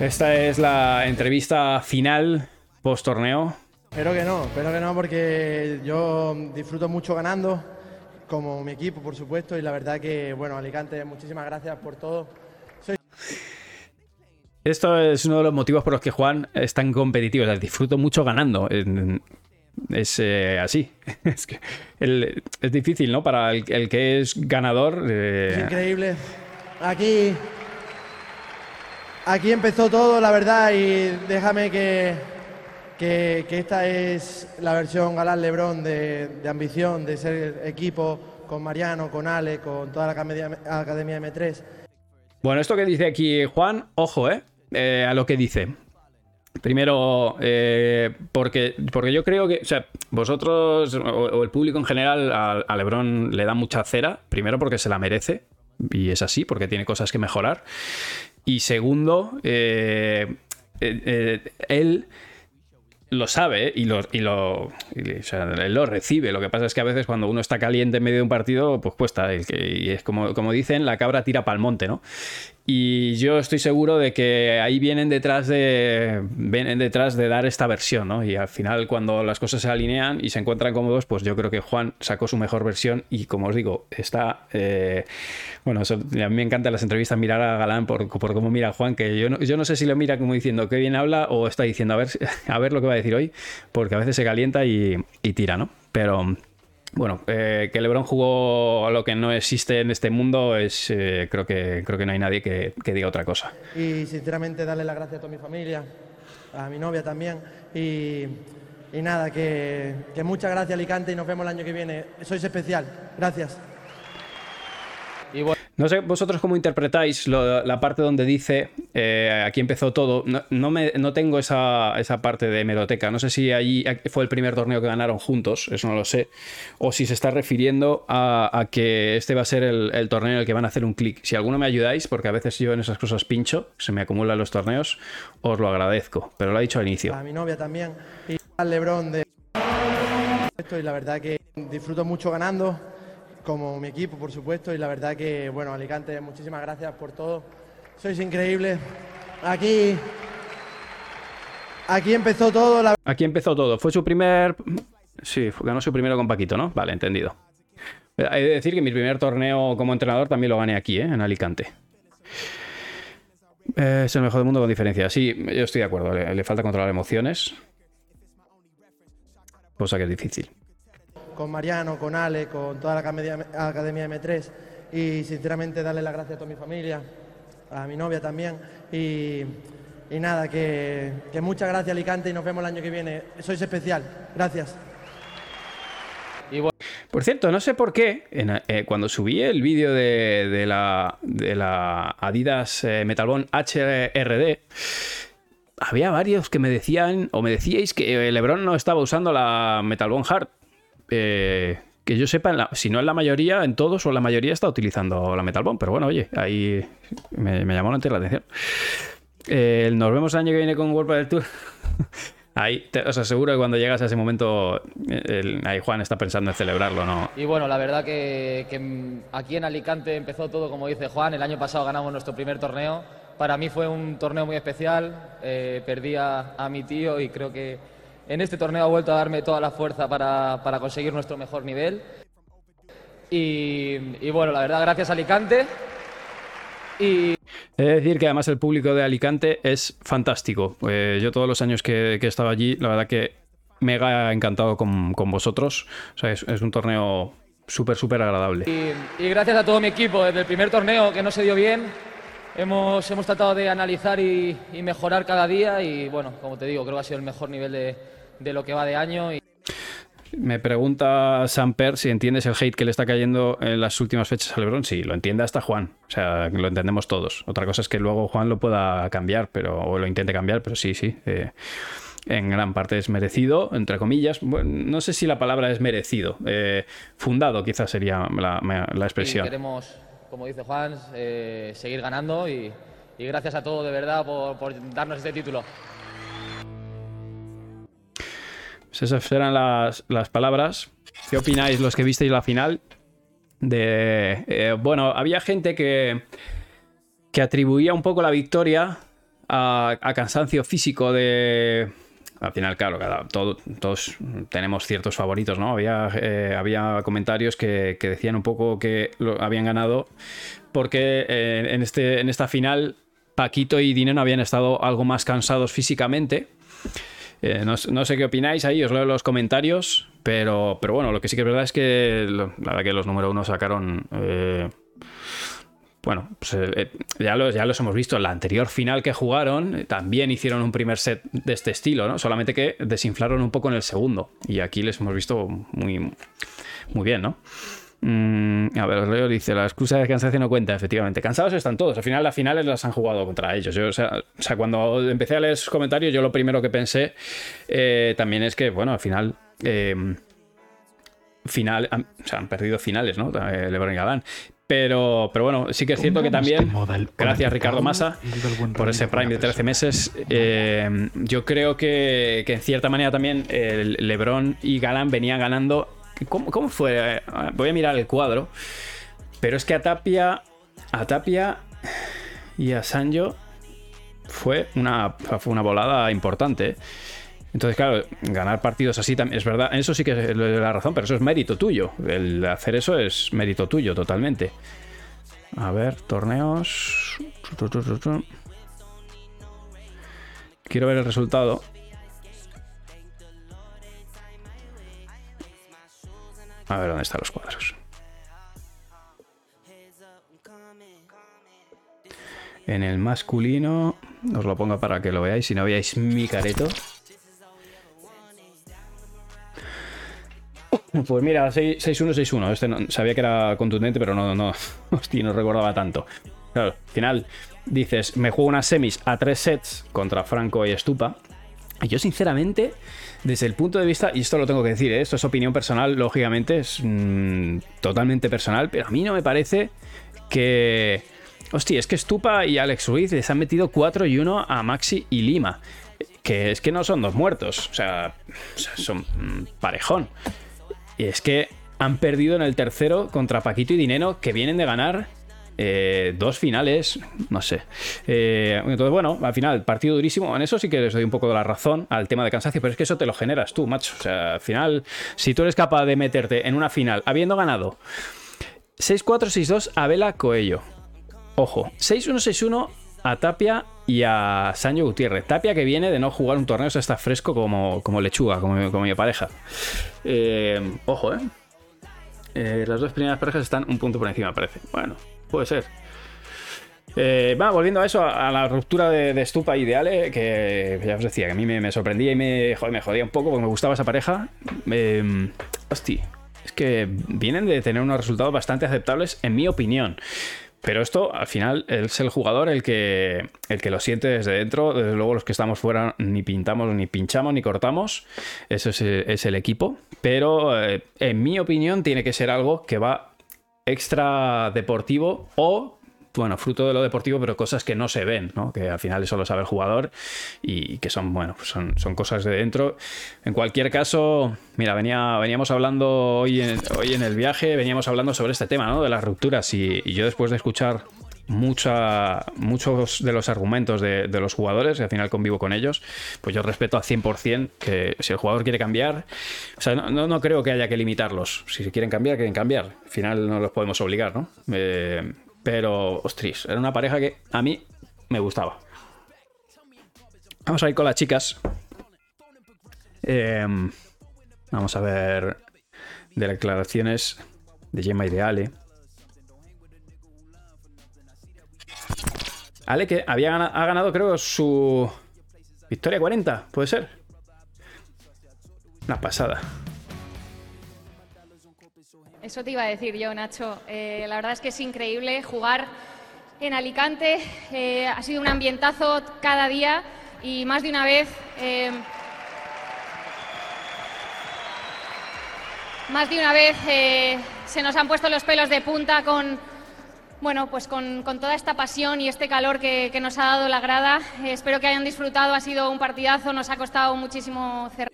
Esta es la entrevista final post torneo. Espero que no, espero que no, porque yo disfruto mucho ganando, como mi equipo, por supuesto, y la verdad que, bueno, Alicante, muchísimas gracias por todo. Soy... Esto es uno de los motivos por los que Juan es tan competitivo. O sea, disfruto mucho ganando. Es eh, así. Es, que el- es difícil, ¿no? Para el, el que es ganador. eh, Es increíble. Aquí, aquí empezó todo, la verdad, y déjame que, que, esta es la versión Galán Lebrón de, ambición, de ser equipo con Mariano, con Ale, con toda la academia, academia M3. Bueno, esto que dice aquí Juan, ojo, ¿eh? Eh, a lo que dice. Primero, eh, porque, porque yo creo que, o sea, vosotros o, o el público en general a, a Lebron le da mucha cera. Primero porque se la merece, y es así, porque tiene cosas que mejorar. Y segundo, eh, eh, eh, él lo sabe y lo, y lo, o sea, él lo recibe. Lo que pasa es que a veces cuando uno está caliente en medio de un partido, pues cuesta. Y es como, como dicen, la cabra tira pa'l monte, ¿no? Y yo estoy seguro de que ahí vienen detrás de vienen detrás de dar esta versión, ¿no? Y al final cuando las cosas se alinean y se encuentran cómodos, pues yo creo que Juan sacó su mejor versión y como os digo, está eh, bueno, eso- a mí me encantan las entrevistas mirar a Galán por, por cómo mira a Juan, que yo no, yo no sé si lo mira como diciendo que bien habla o está diciendo a ver, a ver lo que va a decir hoy, porque a veces se calienta y, y tira, ¿no? Pero bueno, eh, que LeBron jugó a lo que no existe en este mundo es eh, creo que creo que no hay nadie que, que diga otra cosa. Y sinceramente darle las gracias a toda mi familia, a mi novia también. Y, y nada, que, que muchas gracias Alicante y nos vemos el año que viene. Sois especial. Gracias. No sé vosotros cómo interpretáis la parte donde dice eh, aquí empezó todo. No, no tengo esa, esa parte de hemeroteca. No sé si allí fue el primer torneo que ganaron juntos, eso no lo sé. O si se está refiriendo a, que este va a ser el, torneo en el que van a hacer un clic. Si alguno me ayudáis, porque a veces yo en esas cosas pincho, se me acumulan los torneos, os lo agradezco. Pero lo ha dicho al inicio. A mi novia también. Y al Lebrón de esto y la verdad que disfruto mucho ganando, como mi equipo, por supuesto. Y la verdad que, bueno, Alicante, muchísimas gracias por todo. Sois increíbles. Aquí, aquí empezó todo. Aquí empezó todo. Fue su primer. Sí, ganó su primero con Paquito, ¿no? Vale, entendido. Eh, Hay de decir que mi primer torneo como entrenador también lo gané aquí, ¿eh? En Alicante. Eh, es el mejor del mundo con diferencia. Sí, yo estoy de acuerdo. Le, le falta controlar emociones. Cosa que es difícil. Con Mariano, con Ale, con toda la academia, academia M3 y sinceramente darle las gracias a toda mi familia, a mi novia también y, nada, que, que muchas gracias Alicante y nos vemos el año que viene. Sois especial. Gracias. Por cierto, no sé por qué, eh, cuando subí el vídeo de, la, de la Adidas eh, HRD, había varios que me decían, o me decíais que eh, LeBron no estaba usando la Metalbone Hard. Eh, que yo sepa, en la- si no en la mayoría, en todos o en la mayoría está utilizando la Metalbone. Pero bueno, oye, ahí me, me llamó la atención. Eh, nos vemos el año que viene con World del Tour. Ahí, te, os aseguro que cuando llegas a ese momento, eh, el- ahí Juan está pensando en celebrarlo, ¿no? Y bueno, la verdad que, que, aquí en Alicante empezó todo, como dice Juan, el año pasado ganamos nuestro primer torneo. Para mí fue un torneo muy especial, eh, perdí a, a mi tío y creo que en este torneo ha vuelto a darme toda la fuerza para, para conseguir nuestro mejor nivel. Y, y bueno, la verdad, gracias Alicante. Y He de decir que además el público de Alicante es fantástico. Eh, yo todos los años que, que he estado allí, la verdad que mega encantado con, con vosotros. O sea, es, es un torneo súper, súper agradable. Y, y gracias a todo mi equipo, desde el primer torneo que no se dio bien, hemos, hemos tratado de analizar y, y mejorar cada día y bueno, como te digo, creo que ha sido el mejor nivel de, de lo que va de año. Y, Me pregunta Samper si entiendes el hate que le está cayendo en las últimas fechas a LeBron. Sí, lo entiende hasta Juan. O sea, lo entendemos todos. Otra cosa es que luego Juan lo pueda cambiar, pero o lo intente cambiar, pero sí, sí. eh, en gran parte es merecido, entre comillas. Bueno, no sé si la palabra es merecido. eh, fundado quizás sería la, la y expresión. queremos, como dice Juan, eh, seguir ganando y, y gracias a todos de verdad por, por darnos este título. Esas eran las, las palabras. ¿Qué opináis los que visteis la final? De. eh, bueno, había gente que. que atribuía un poco la victoria a, cansancio físico de... Al final, claro, todos tenemos ciertos favoritos, ¿no? Había, eh, había comentarios que, decían un poco que lo habían ganado porque eh, en, este, en esta final Paquito y Dinero habían estado algo más cansados físicamente. Eh, no, sé qué opináis ahí, os leo los comentarios, pero, pero bueno, lo que sí que es verdad es que la que los número uno sacaron bueno, pues, eh, eh, ya, los, ya los hemos visto. En la anterior final que jugaron, eh, también hicieron un primer set de este estilo, ¿no? Solamente que desinflaron un poco en el segundo. Y aquí les hemos visto muy, muy bien, ¿no? Mm, a ver, Leo dice, la excusa de cansancio no cuenta, efectivamente. Cansados están todos. Al final las finales las han jugado contra ellos. o, sea, cuando empecé a leer esos comentarios, yo lo primero que pensé también es que, bueno, al final... final, o sea, han perdido finales, ¿no? Lebron y Galán. Pero, pero bueno, sí que es cierto que también, gracias Ricardo Massa por ese Prime de 13 meses, eh, yo creo que, en cierta manera también el Lebron y Galán venían ganando. ¿Cómo, fue? Voy a mirar el cuadro, pero es que a Tapia, a Tapia y a Sanjo fue una, fue una volada importante. Entonces, claro, ganar partidos así también es verdad. Eso sí que es la razón, pero eso es mérito tuyo. El hacer eso es mérito tuyo totalmente. A ver, torneos. Quiero ver el resultado. A ver dónde están los cuadros. En el masculino, os lo pongo para que lo veáis, si no veáis mi careto. Pues mira, 6-1-6-1. Este sabía que era contundente, pero no, no, hostia, no recordaba tanto. Claro, al final dices, me juego unas semis a tres sets contra Franco y Stupa. Yo, sinceramente, desde el punto de vista, y esto lo tengo que decir, ¿eh? esto es opinión personal, lógicamente, es mm, totalmente personal, pero a mí no me parece que. Hostia, es que Stupa y Alex Ruiz les han metido 4 y 1 a Maxi y Lima. Que es que no son dos muertos, o sea, son mm, parejón. Y es que han perdido en el tercero contra Paquito y Dinero, que vienen de ganar eh, dos finales, no sé. Eh, entonces, bueno, al final, partido durísimo. En eso sí que les doy un poco de la razón al tema de cansancio, pero es que eso te lo generas tú, macho. O sea, al final, si tú eres capaz de meterte en una final habiendo ganado 6-4-6-2 a Vela Coello. Ojo, 6-1-6-1 a Tapia y a Sancho Gutiérrez. Tapia que viene de no jugar un torneo, o sea, está fresco como, como lechuga, como, como mi pareja. Eh, ojo, ¿eh? ¿eh? Las dos primeras parejas están un punto por encima, parece. Bueno, puede ser. Eh, va, volviendo a eso, a, la ruptura de, de, Stupa que ya os decía, que a mí me, sorprendía y me, me, jodía un poco porque me gustaba esa pareja. Eh, hostia, es que vienen de tener unos resultados bastante aceptables, en mi opinión. Pero esto, al final, es el jugador el que, el que lo siente desde dentro. Desde luego, los que estamos fuera ni pintamos, ni pinchamos, ni cortamos. Eso es, el equipo. Pero, eh, en mi opinión, tiene que ser algo que va extra deportivo o bueno, fruto de lo deportivo, pero cosas que no se ven, ¿no? Que al final eso lo sabe el jugador y que son, bueno, pues son, son cosas de dentro. En cualquier caso, mira, venía, veníamos hablando hoy en, hoy en el viaje, veníamos hablando sobre este tema, ¿no? De las rupturas y, yo después de escuchar muchos de los argumentos de, los jugadores, y al final convivo con ellos, pues yo respeto al 100% que si el jugador quiere cambiar, o sea, no, no, creo que haya que limitarlos. Si quieren cambiar, quieren cambiar. Al final no los podemos obligar, ¿no? Eh, pero, ostras, era una pareja que a mí me gustaba. Vamos a ir con las chicas. Em, vamos a ver de declaraciones de Gemma y de Ale. Ale que había ha ganado, creo, su victoria 40, ¿puede ser? Una pasada. Eso te iba a decir yo, Nacho. Eh, la verdad es que es increíble jugar en Alicante. Eh, ha sido un ambientazo cada día y más de una vez. Eh, más de una vez se nos han puesto los pelos de punta con, bueno, pues con, toda esta pasión y este calor que, que nos ha dado la grada. espero que hayan disfrutado. Ha sido un partidazo. Nos ha costado muchísimo cerrar.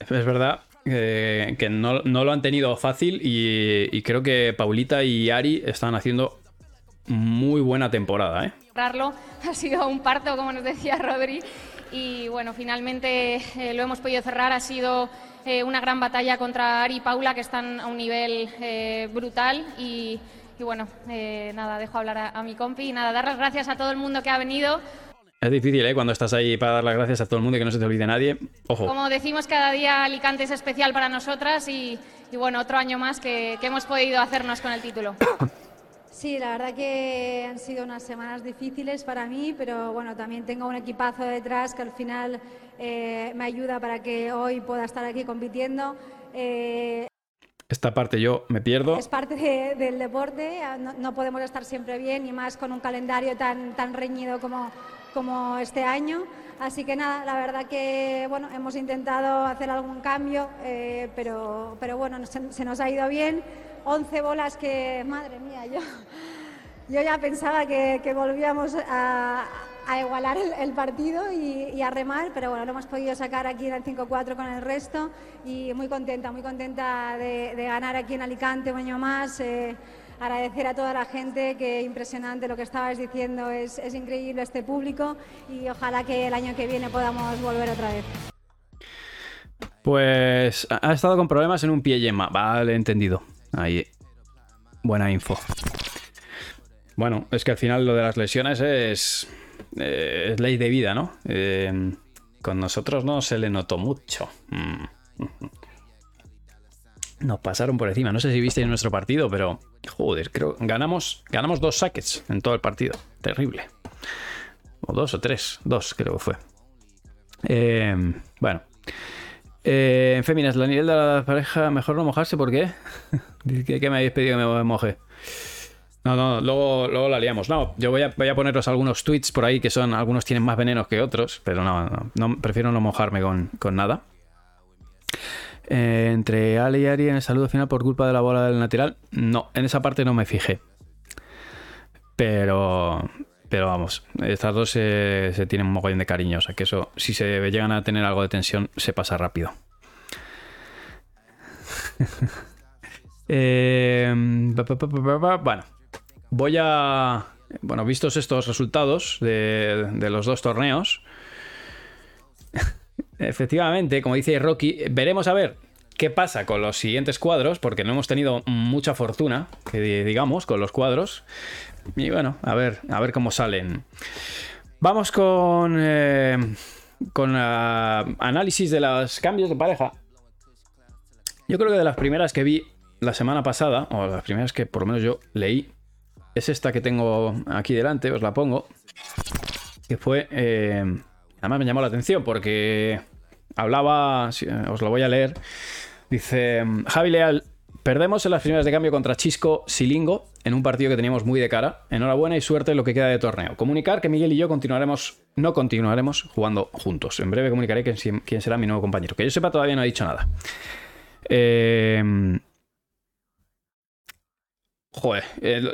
Es verdad, que no, lo han tenido fácil y, creo que Paulita y Ari están haciendo muy buena temporada, ¿eh? cerrarlo. Ha sido un parto, como nos decía Rodri, y bueno, finalmente eh, lo hemos podido cerrar. Ha sido eh, una gran batalla contra Ari y Paula, que están a un nivel eh, brutal y, y bueno, eh, nada, dejo hablar a, a mi compi y nada, dar las gracias a todo el mundo que ha venido. Es difícil, ¿eh? Cuando estás ahí para dar las gracias a todo el mundo y que no se te olvide nadie. Ojo. Como decimos, cada día Alicante es especial para nosotras y, y bueno, otro año más que, que hemos podido hacernos con el título. Sí, la verdad que han sido unas semanas difíciles para mí, pero bueno, también tengo un equipazo detrás que al final eh, me ayuda para que hoy pueda estar aquí compitiendo. Eh, Esta parte yo me pierdo. es parte de- del deporte, no, no podemos estar siempre bien y más con un calendario tan, tan reñido como, como este año. Así que nada, la verdad que bueno, hemos intentado hacer algún cambio, eh, pero, pero bueno, se, se nos ha ido bien. 11 bolas que, madre mía, yo, yo ya pensaba que, que volvíamos a, a igualar el, el partido y, y a remar, pero bueno, lo hemos podido sacar aquí en el 5-4 con el resto y muy contenta, muy contenta de, de ganar aquí en Alicante un año más. eh, agradecer a toda la gente, que impresionante lo que estabais diciendo, es, es increíble este público y ojalá que el año que viene podamos volver otra vez. Pues ha estado con problemas en un pie yema. Vale, entendido. Ahí. Buena info. Bueno, es que al final lo de las lesiones es, eh, es ley de vida, ¿no? Eh, con nosotros no se le notó mucho. Mm. Nos pasaron por encima. No sé si visteis nuestro partido, pero joder, creo ganamos ganamos dos saques en todo el partido. Terrible. O dos o tres. Dos creo que fue. Eh, bueno. Eh, en féminas, la nivel de la pareja, mejor no mojarse, ¿por qué? Que me habéis pedido que me moje. No, no, luego, luego la liamos. No, yo voy a, voy a poneros algunos tweets por ahí que son, algunos tienen más venenos que otros, pero no, no, prefiero no mojarme con, con nada. Eh, entre Ale y Ari en el saludo final por culpa de la bola del lateral, no, en esa parte no me fijé. Pero, pero vamos, estas dos se, tienen un mogollón de cariño, o sea que eso, si se llegan a tener algo de tensión, se pasa rápido. Eh, bueno, voy a. Bueno, vistos estos resultados de, los dos torneos, efectivamente, como dice Rocky, veremos a ver qué pasa con los siguientes cuadros, porque no hemos tenido mucha fortuna, que di- digamos, con los cuadros. Y bueno, a ver, a ver cómo salen. Vamos con. eh, con ah, análisis de los cambios de pareja. Yo creo que de las primeras que vi la semana pasada, o las primeras que por lo menos yo leí, es esta que tengo aquí delante, os la pongo. Que fue. eh, además me llamó la atención porque hablaba. Os lo voy a leer. Dice: Javi Leal, perdemos en las primeras de cambio contra Chisco Silingo en un partido que teníamos muy de cara. Enhorabuena y suerte en lo que queda de torneo. Comunicar que Miguel y yo continuaremos. No continuaremos jugando juntos. En breve comunicaré quién será mi nuevo compañero. Que yo sepa, todavía no ha dicho nada. Eh, Joder,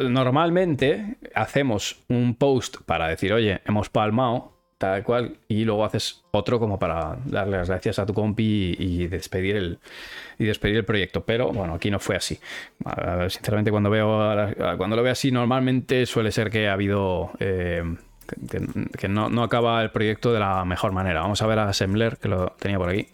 normalmente hacemos un post para decir, oye, hemos palmado, tal cual, y luego haces otro como para darle las gracias a tu compi y, despedir el y despedir el proyecto. Pero bueno, aquí no fue así. Sinceramente, cuando veo cuando lo veo así, normalmente suele ser que ha habido eh, que, que no, no acaba el proyecto de la mejor manera. Vamos a ver a Sembler, que lo tenía por aquí.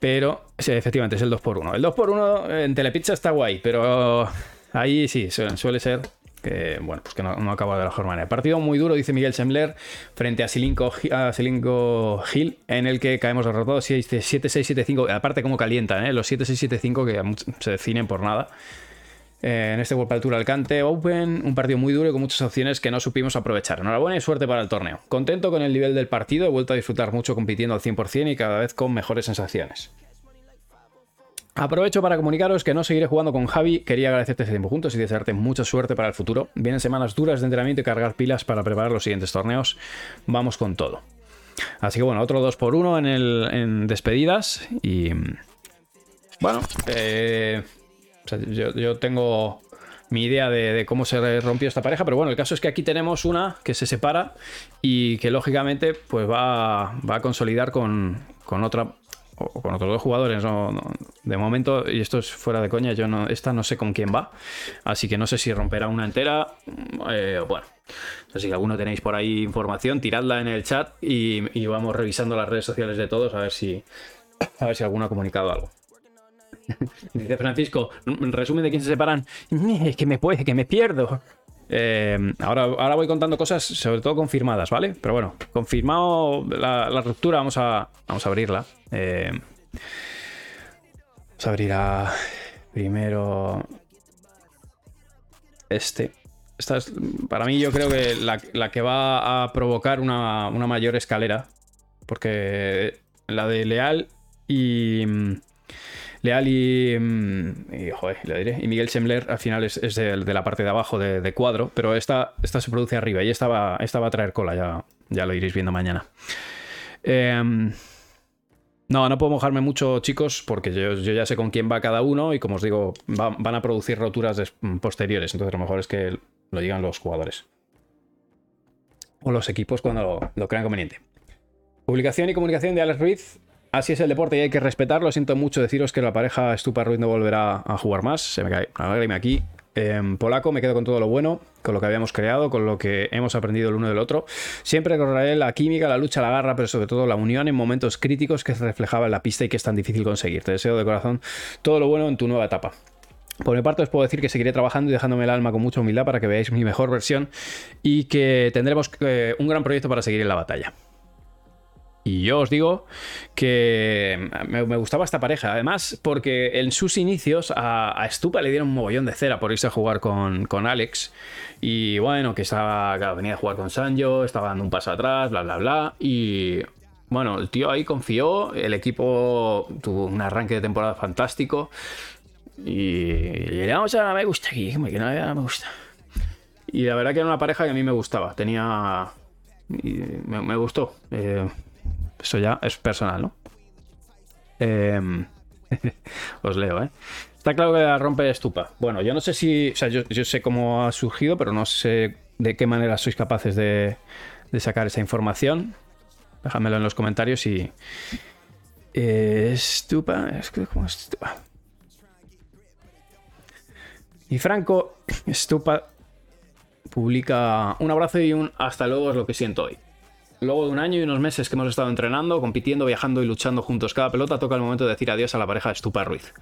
Pero sí, efectivamente es el 2x1. El 2x1 en Telepizza está guay, pero ahí sí, su- suele ser que, bueno, pues que no, no acaba de la mejor manera. Partido muy duro, dice Miguel Sembler, frente a Silinko, Gi- a Hill, en el que caemos derrotados 7-6-7-5. Aparte, como calientan, ¿eh? los 7-6-7-5 que se definen por nada. Eh, en este World Tour Alcante Open, un partido muy duro y con muchas opciones que no supimos aprovechar. Enhorabuena y suerte para el torneo. Contento con el nivel del partido, he vuelto a disfrutar mucho compitiendo al 100% y cada vez con mejores sensaciones. Aprovecho para comunicaros que no seguiré jugando con Javi. Quería agradecerte este tiempo juntos y desearte mucha suerte para el futuro. Vienen semanas duras de entrenamiento y cargar pilas para preparar los siguientes torneos. Vamos con todo. Así que bueno, otro 2x1 en, el, en despedidas. Y. Bueno, eh, yo, tengo mi idea de, cómo se rompió esta pareja, pero bueno, el caso es que aquí tenemos una que se separa y que lógicamente pues va, va a consolidar con, con otra o con otros dos jugadores. de momento, y esto es fuera de coña, yo no, esta no sé con quién va, así que no sé si romperá una entera. eh, bueno, que alguno tenéis por ahí información, tiradla en el chat y, y vamos revisando las redes sociales de todos a ver si, a ver si alguno ha comunicado algo. Dice Francisco, resumen de quién se separan. Es que me puede, que me pierdo. Eh, ahora, ahora voy contando cosas, sobre todo confirmadas, ¿vale? Pero bueno, confirmado la, ruptura, vamos a, vamos a abrirla. Eh, vamos a abrir a primero este. Esta es, para mí, yo creo que la, la que va a provocar una, una, mayor escalera. Porque la de Leal y. Leal y, y, joder, diré, y Miguel Semler al final es, de, la parte de abajo de, cuadro, pero esta, se produce arriba y esta va, a traer cola, ya, lo iréis viendo mañana. Eh, no, no puedo mojarme mucho, chicos, porque yo, ya sé con quién va cada uno y como os digo, va, van a producir roturas posteriores, entonces lo mejor es que lo digan los jugadores. O los equipos cuando lo, lo crean conveniente. Publicación y comunicación de Alex Ruiz Así es el deporte y hay que respetarlo. Siento mucho deciros que la pareja Stupa Ruiz no volverá a jugar más. Se me cae una aquí. En polaco me quedo con todo lo bueno, con lo que habíamos creado, con lo que hemos aprendido el uno del otro. Siempre recordaré la química, la lucha, la garra, pero sobre todo la unión en momentos críticos que se reflejaba en la pista y que es tan difícil conseguir. Te deseo de corazón todo lo bueno en tu nueva etapa. Por mi parte os puedo decir que seguiré trabajando y dejándome el alma con mucha humildad para que veáis mi mejor versión y que tendremos eh, un gran proyecto para seguir en la batalla. Y yo os digo que me, gustaba esta pareja. Además, porque en sus inicios a, a, Stupa le dieron un mogollón de cera por irse a jugar con, con Alex. Y bueno, que estaba, claro, venía a jugar con Sanjo, estaba dando un paso atrás, bla, bla, bla. Y bueno, el tío ahí confió. El equipo tuvo un arranque de temporada fantástico. Y, vamos a me gusta aquí, que no me gusta. Y la verdad que era una pareja que a mí me gustaba. Tenía. Me, me, gustó. Eh, eso ya es personal, ¿no? Eh, os leo, ¿eh? Está claro que la rompe estupa. Bueno, yo no sé si. O sea, yo, sé cómo ha surgido, pero no sé de qué manera sois capaces de, sacar esa información. Déjamelo en los comentarios y. Eh, estupa. Es que, ¿cómo es estupa? Y Franco Estupa publica un abrazo y un hasta luego es lo que siento hoy. Luego de un año y unos meses que hemos estado entrenando, compitiendo, viajando y luchando juntos cada pelota, toca el momento de decir adiós a la pareja de Stupa Ruiz.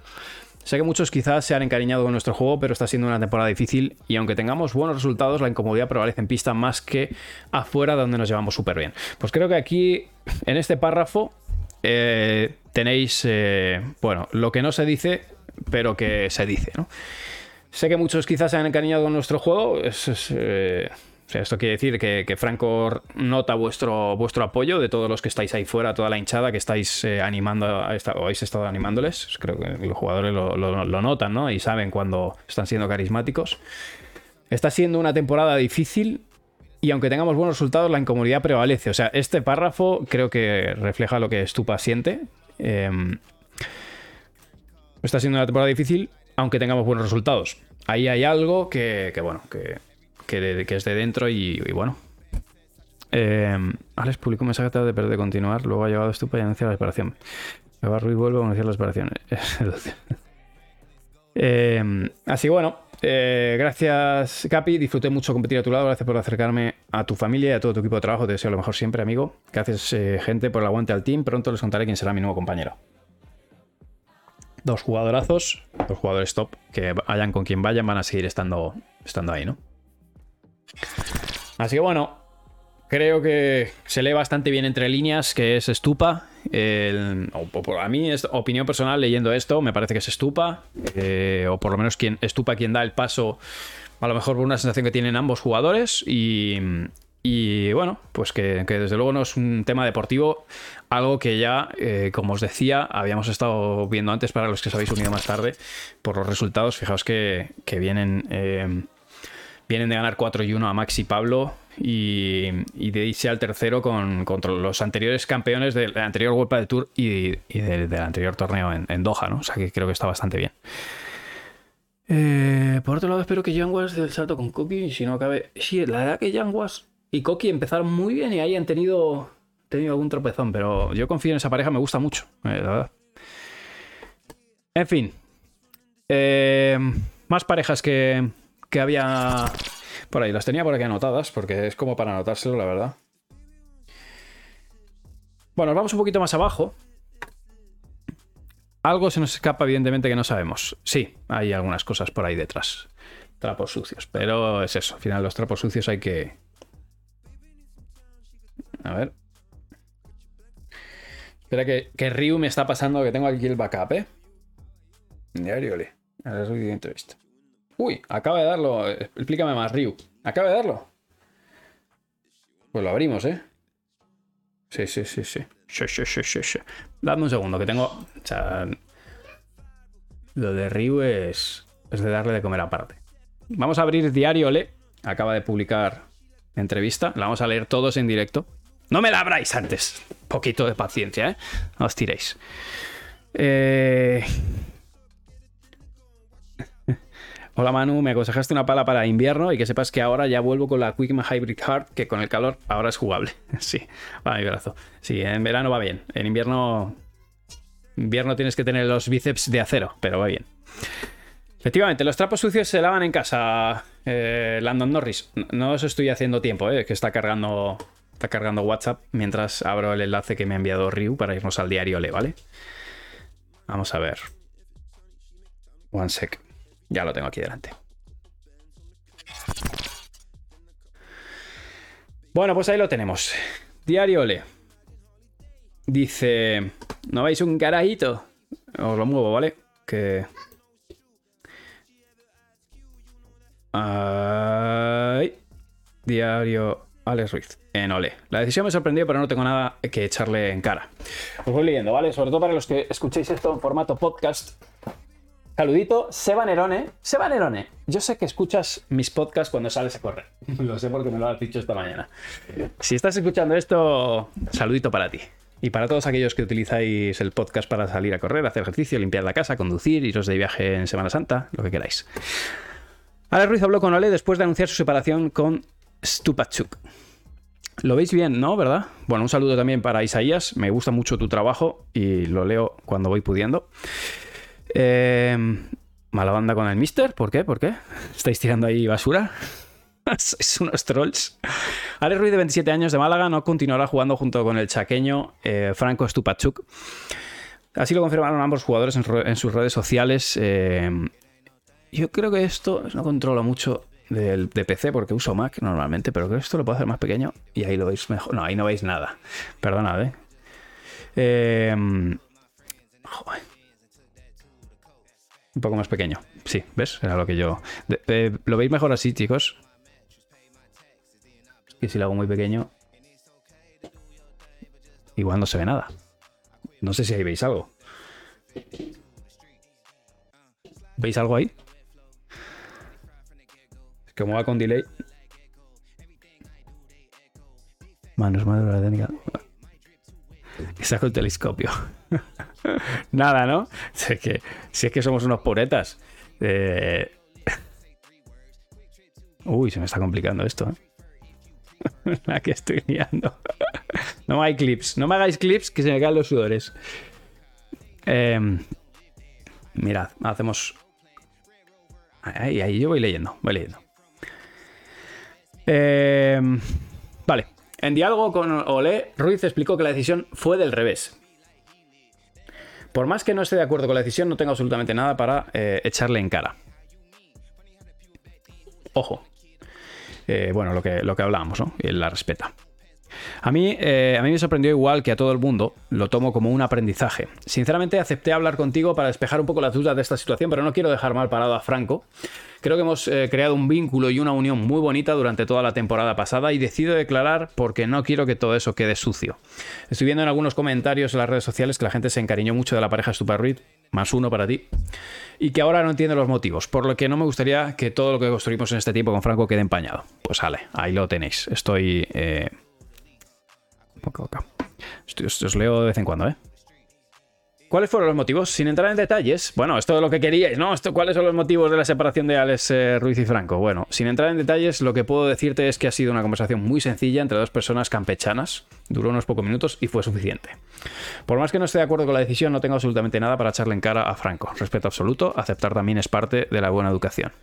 Sé que muchos quizás se han encariñado con nuestro juego, pero está siendo una temporada difícil y aunque tengamos buenos resultados, la incomodidad prevalece en pista más que afuera donde nos llevamos súper bien. Pues creo que aquí, en este párrafo, eh, tenéis, eh, bueno, lo que no se dice, pero que se dice, ¿no? Sé que muchos quizás se han encariñado con nuestro juego, es, eh, o sea, esto quiere decir que, Franco nota vuestro, vuestro apoyo de todos los que estáis ahí fuera, toda la hinchada que estáis eh, animando a o habéis estado animándoles. Creo que los jugadores lo, lo, notan, ¿no? Y saben cuando están siendo carismáticos. Está siendo una temporada difícil y aunque tengamos buenos resultados, la incomodidad prevalece. O sea, este párrafo creo que refleja lo que Stupa siente. Eh, está siendo una temporada difícil, aunque tengamos buenos resultados. Ahí hay algo que, que bueno, que que, de, es de dentro y, bueno. Eh, Alex publicó un mensaje de perder de continuar, luego ha llegado Stupa y anuncia la separación. Eva Ruiz vuelve a anunciar la separación. eh, así bueno, gracias Capi, disfruté mucho competir a tu lado, gracias por acercarme a tu familia y a todo tu equipo de trabajo, te deseo lo mejor siempre amigo. Gracias eh, gente por el aguante al team, pronto les contaré quién será mi nuevo compañero. Dos jugadorazos, dos jugadores top, que vayan con quien vayan, van a seguir estando ahí, ¿no? Así que bueno, creo que se lee bastante bien entre líneas que es Stupa. El, o, a mí, opinión personal, leyendo esto, me parece que es Stupa. Eh, o por lo menos quien, Stupa quien da el paso, a lo mejor por una sensación que tienen ambos jugadores. Y, bueno, pues que, desde luego no es un tema deportivo, algo que ya, eh, como os decía, habíamos estado viendo antes para los que os habéis unido más tarde por los resultados. Fijaos que, que vienen... Eh, Vienen de ganar 4 y 1 a Max y Pablo y, y de irse al tercero con, contra los anteriores campeones del, del anterior World del Tour y, del, del, anterior torneo en, en, Doha, ¿no? O sea que creo que está bastante bien. Eh, por otro lado, espero que Yanguas dé el salto con Koki si no acabe. Sí, la verdad que Yanguas y Koki empezaron muy bien y ahí han tenido, tenido algún tropezón, pero yo confío en esa pareja, me gusta mucho, eh, la verdad. En fin. Eh, más parejas que, que había por ahí. Las tenía por aquí anotadas porque es como para anotárselo, la verdad. Bueno, vamos un poquito más abajo. Algo se nos escapa, evidentemente, que no sabemos. Sí, hay algunas cosas por ahí detrás. Trapos sucios. Pero es eso. Al final, los trapos sucios hay que. A ver. Espera que, que Ryu me está pasando que tengo aquí el backup, ¿eh? Diario, le. Ahora de entrevista. Uy, acaba de darlo. Explícame más, Ryu. Acaba de darlo. Pues lo abrimos, ¿eh? Sí, sí, sí, sí. Sí, sí, sí, sí, sí. Dame un segundo, que tengo. O sea. Lo de Ryu es. Es de darle de comer aparte. Vamos a abrir Diario Le. Acaba de publicar entrevista. La vamos a leer todos en directo. No me la abráis antes. Poquito de paciencia, ¿eh? No os tiréis. Eh. Hola Manu, me aconsejaste una pala para invierno y que sepas que ahora ya vuelvo con la Quickma Hybrid Hard, que con el calor ahora es jugable. Sí, va mi brazo. Sí, en verano va bien. En invierno. Invierno tienes que tener los bíceps de acero, pero va bien. Efectivamente, los trapos sucios se lavan en casa, eh, Landon Norris. No, no os estoy haciendo tiempo, eh, que está cargando, está cargando WhatsApp mientras abro el enlace que me ha enviado Ryu para irnos al diario Le, ¿vale? Vamos a ver. One sec. Ya lo tengo aquí delante. Bueno, pues ahí lo tenemos. Diario Le. Dice. ¿No veis un carajito? Os lo muevo, ¿vale? Que. Ay. Diario Alex Ruiz. En Ole. La decisión me sorprendió, pero no tengo nada que echarle en cara. Os voy leyendo, ¿vale? Sobre todo para los que escuchéis esto en formato podcast. Saludito, Seba Nerone. Seba Nerone, yo sé que escuchas mis podcasts cuando sales a correr. Lo sé porque me lo has dicho esta mañana. Si estás escuchando esto, saludito para ti. Y para todos aquellos que utilizáis el podcast para salir a correr, hacer ejercicio, limpiar la casa, conducir, iros de viaje en Semana Santa, lo que queráis. Alex Ruiz habló con Ole después de anunciar su separación con Stupachuk. Lo veis bien, ¿no? ¿Verdad? Bueno, un saludo también para Isaías. Me gusta mucho tu trabajo y lo leo cuando voy pudiendo. Eh, mala banda con el Mister. ¿Por qué? ¿Por qué? ¿Estáis tirando ahí basura? Sois unos trolls. Alex Ruiz, de 27 años de Málaga, no continuará jugando junto con el chaqueño eh, Franco Stupachuk. Así lo confirmaron ambos jugadores en, sus redes sociales. Eh, yo creo que esto no controlo mucho del, de PC porque uso Mac normalmente, pero creo que esto lo puedo hacer más pequeño y ahí lo veis mejor. No, ahí no veis nada. Perdonad, ¿eh? eh joder. Un poco más pequeño. Sí, ¿ves? Era lo que yo... ¿Lo veis mejor así, chicos? Y si lo hago muy pequeño... Igual no se ve nada. No sé si ahí veis algo. ¿Veis algo ahí? Que como va con delay. Manos, madre la técnica. Que saco el telescopio. Nada, ¿no? Si es que, es que somos unos puretas. Eh... Uy, se me está complicando esto, ¿eh? La que estoy liando. no hay clips. No me hagáis clips que se me caen los sudores. Eh, mirad, hacemos. Ahí, ahí, yo voy leyendo, voy leyendo. Eh, vale. En diálogo con Olé, Ruiz explicó que la decisión fue del revés. Por más que no esté de acuerdo con la decisión, no tengo absolutamente nada para eh, echarle en cara. Ojo. Eh, bueno, lo que, lo que hablábamos, ¿no? Y la respeta. A mí, eh, a mí me sorprendió igual que a todo el mundo, lo tomo como un aprendizaje. Sinceramente acepté hablar contigo para despejar un poco las dudas de esta situación, pero no quiero dejar mal parado a Franco. Creo que hemos eh, creado un vínculo y una unión muy bonita durante toda la temporada pasada y decido declarar porque no quiero que todo eso quede sucio. Estoy viendo en algunos comentarios en las redes sociales que la gente se encariñó mucho de la pareja Super Ruiz, más uno para ti, y que ahora no entiende los motivos, por lo que no me gustaría que todo lo que construimos en este tiempo con Franco quede empañado. Pues vale, ahí lo tenéis. Estoy... Eh... Os, os leo de vez en cuando, ¿eh? ¿Cuáles fueron los motivos? Sin entrar en detalles. Bueno, esto es lo que queríais, ¿no? ¿Cuáles son los motivos de la separación de Alex eh, Ruiz y Franco? Bueno, sin entrar en detalles, lo que puedo decirte es que ha sido una conversación muy sencilla entre dos personas campechanas. Duró unos pocos minutos y fue suficiente. Por más que no esté de acuerdo con la decisión, no tengo absolutamente nada para echarle en cara a Franco. Respeto absoluto, aceptar también es parte de la buena educación.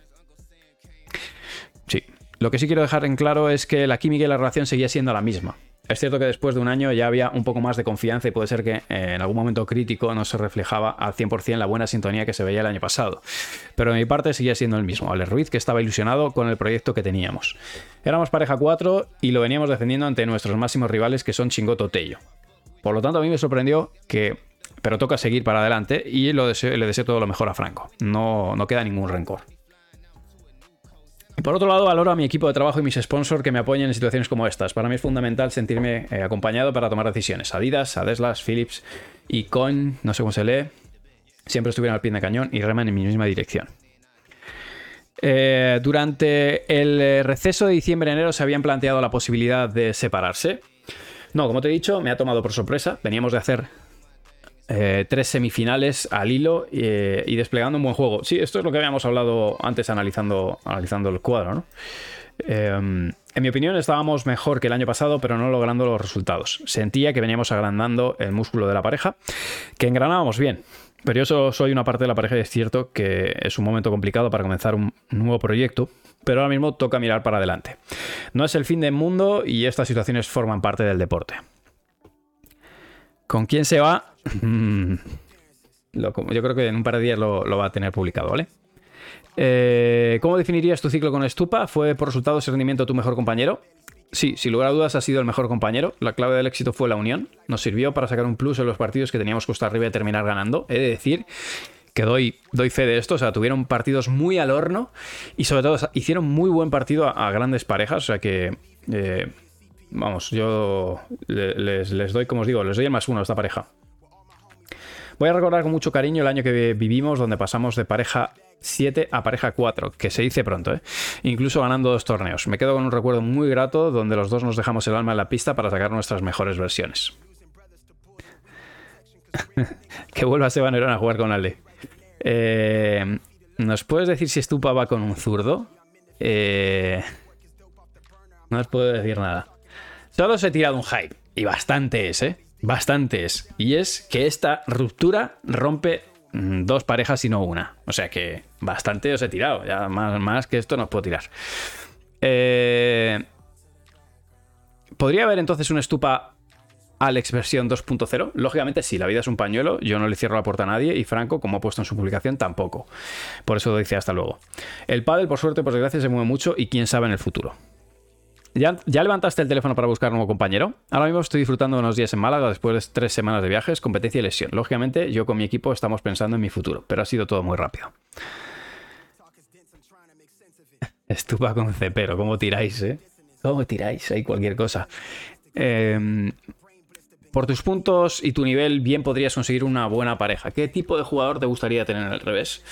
Sí, Lo que sí quiero dejar en claro es que la química y la relación seguía siendo la misma. Es cierto que después de un año ya había un poco más de confianza y puede ser que eh, en algún momento crítico no se reflejaba al 100% la buena sintonía que se veía el año pasado. Pero de mi parte seguía siendo el mismo, Alex Ruiz, que estaba ilusionado con el proyecto que teníamos. Éramos pareja 4 y lo veníamos defendiendo ante nuestros máximos rivales que son Chingoto Tello. Por lo tanto, a mí me sorprendió que... Pero toca seguir para adelante y lo le deseo todo lo mejor a Franco. No, no queda ningún rencor. Por otro lado, valoro a mi equipo de trabajo y mis sponsors que me apoyen en situaciones como estas. Para mí es fundamental sentirme eh, acompañado para tomar decisiones. Adidas, Adeslas, Philips y Coin, no sé cómo se lee, siempre estuvieron al pie de cañón y reman en mi misma dirección. Eh, durante el eh, receso de diciembre-enero se habían planteado la posibilidad de separarse. No, como te he dicho, me ha tomado por sorpresa. Veníamos de hacer eh, tres semifinales al hilo eh, y desplegando un buen juego. Sí, esto es lo que habíamos hablado antes analizando, el cuadro, ¿no? Eh, en mi opinión estábamos mejor que el año pasado, pero no logrando los resultados. Sentía que veníamos agrandando el músculo de la pareja, que engranábamos bien. Pero yo soy una parte de la pareja y es cierto que es un momento complicado para comenzar un nuevo proyecto, pero ahora mismo toca mirar para adelante. No es el fin del mundo y estas situaciones forman parte del deporte. ¿Con quién se va? Mm. yo creo que en un par de días lo, va a tener publicado, ¿vale? Eh, ¿Cómo definirías tu ciclo con Stupa? ¿Fue por resultados y rendimiento tu mejor compañero? Sí, sin lugar a dudas ha sido el mejor compañero. La clave del éxito fue la unión. Nos sirvió para sacar un plus en los partidos que teníamos costa arriba y terminar ganando. He de decir que doy, doy fe de esto. O sea, tuvieron partidos muy al horno y sobre todo hicieron muy buen partido a, grandes parejas. O sea que eh, Vamos, yo les, doy, como os digo, les doy el más uno a esta pareja. Voy a recordar con mucho cariño el año que vivimos, donde pasamos de pareja 7 a pareja 4, que se dice pronto, ¿eh? incluso ganando dos torneos. Me quedo con un recuerdo muy grato donde los dos nos dejamos el alma en la pista para sacar nuestras mejores versiones. que vuelva Seba Nerón a jugar con Ale. Eh, ¿Nos puedes decir si Stupa va con un zurdo? Eh, no os puedo decir nada. Solo se he tirado un hype. Y bastante es, ¿eh? Bastante es. Y es que esta ruptura rompe mm, dos parejas y no una. O sea que bastante os he tirado. Ya más, que esto no os puedo tirar. Eh, ¿Podría haber entonces una estupa Alex versión 2.0? Lógicamente sí, la vida es un pañuelo, yo no le cierro la puerta a nadie y Franco, como ha puesto en su publicación, tampoco. Por eso dice hasta luego. El pádel, por suerte, por desgracia, se mueve mucho y quién sabe en el futuro. ¿Ya, levantaste el teléfono para buscar un nuevo compañero? Ahora mismo estoy disfrutando unos días en Málaga después de tres semanas de viajes, competencia y lesión. Lógicamente, yo con mi equipo estamos pensando en mi futuro, pero ha sido todo muy rápido. Estupa con cepero, ¿cómo tiráis, eh? ¿Cómo tiráis? Hay cualquier cosa. Em, por tus puntos y tu nivel, bien podrías conseguir una buena pareja. ¿Qué tipo de jugador te gustaría tener en el revés?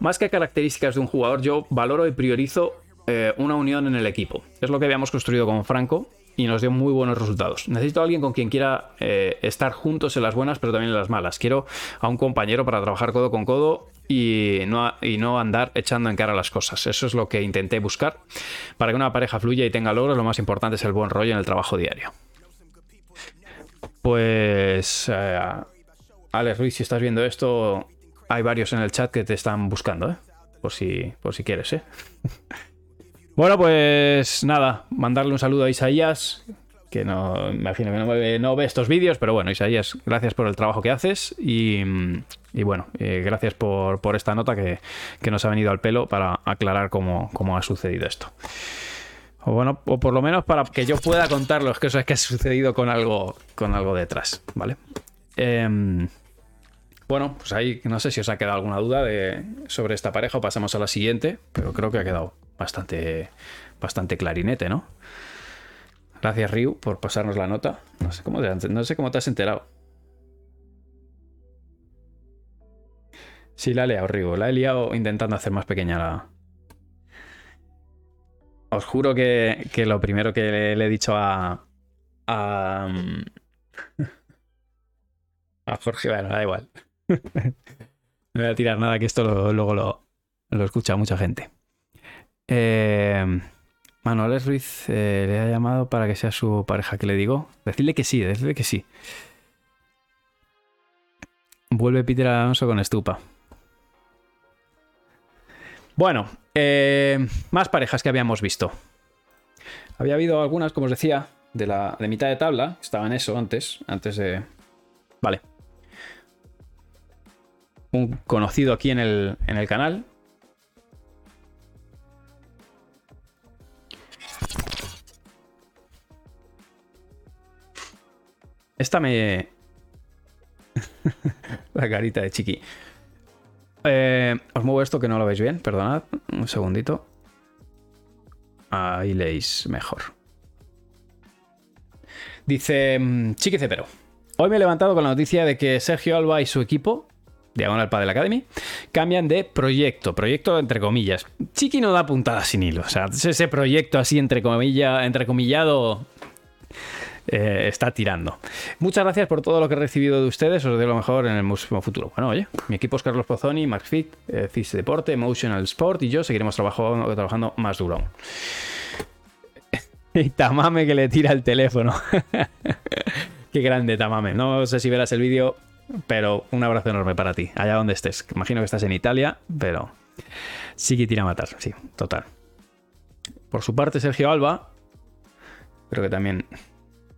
Más que características de un jugador, yo valoro y priorizo eh, una unión en el equipo. Es lo que habíamos construido con Franco y nos dio muy buenos resultados. Necesito a alguien con quien quiera eh, estar juntos en las buenas, pero también en las malas. Quiero a un compañero para trabajar codo con codo y no, y no andar echando en cara las cosas. Eso es lo que intenté buscar. Para que una pareja fluya y tenga logros, lo más importante es el buen rollo en el trabajo diario. Pues, eh, Alex Ruiz, si estás viendo esto, hay varios en el chat que te están buscando, ¿eh? Por si, por si quieres, ¿eh? Bueno, pues nada, mandarle un saludo a Isaías, que no imagino que no, ve, estos vídeos, pero bueno, Isaías, gracias por el trabajo que haces y, bueno, eh, gracias por, esta nota que, nos ha venido al pelo para aclarar cómo, ha sucedido esto. O bueno, o por lo menos para que yo pueda contar los que que ha sucedido con algo, con algo detrás, ¿vale? Em, bueno, pues ahí no sé si os ha quedado alguna duda sobre esta pareja o pasamos a la siguiente, pero creo que ha quedado bastante, bastante clarinete, ¿no? Gracias, Ryu, por pasarnos la nota. No sé cómo te, has enterado. Sí, la he liado, Ryu. La he liado intentando hacer más pequeña la. Os juro que, que lo primero que le, he dicho a. A. A Jorge, bueno, da igual. no voy a tirar nada, que esto luego lo, lo escucha mucha gente. Eh, Manuel Ruiz eh, le ha llamado para que sea su pareja. ¿Qué le digo? Decirle que sí, decirle que sí. Vuelve Peter Alonso con Estupa. Bueno, Eh, más parejas que habíamos visto. Había habido algunas, como os decía, de la de mitad de tabla. Estaba en eso antes. Antes de. Vale. Un conocido aquí en el, en el canal. Esta me. la carita de chiqui. Eh, os muevo esto que no lo veis bien, perdonad. Un segundito. Ahí leéis mejor. Dice mm, Chiqui Cepero. Hoy me he levantado con la noticia de que Sergio Alba y su equipo, Diagonal Padel Academy, cambian de proyecto. Proyecto entre comillas. Chiqui no da puntadas sin hilo. O sea, ese proyecto así entre comillas, entrecomillado eh, está tirando. Muchas gracias por todo lo que he recibido de ustedes. Os doy lo mejor en el próximo futuro. Bueno, oye, mi equipo es Carlos Pozzoni, Mark Fit, eh, CIS Deporte, Emotional Sport y yo seguiremos trabajando, trabajando más duro. y Tamame que le tira el teléfono. Qué grande, Tamame. No sé si verás el vídeo, pero un abrazo enorme para ti, allá donde estés. Imagino que estás en Italia, pero sí que tira a matar, sí, total. Por su parte, Sergio Alba, creo que también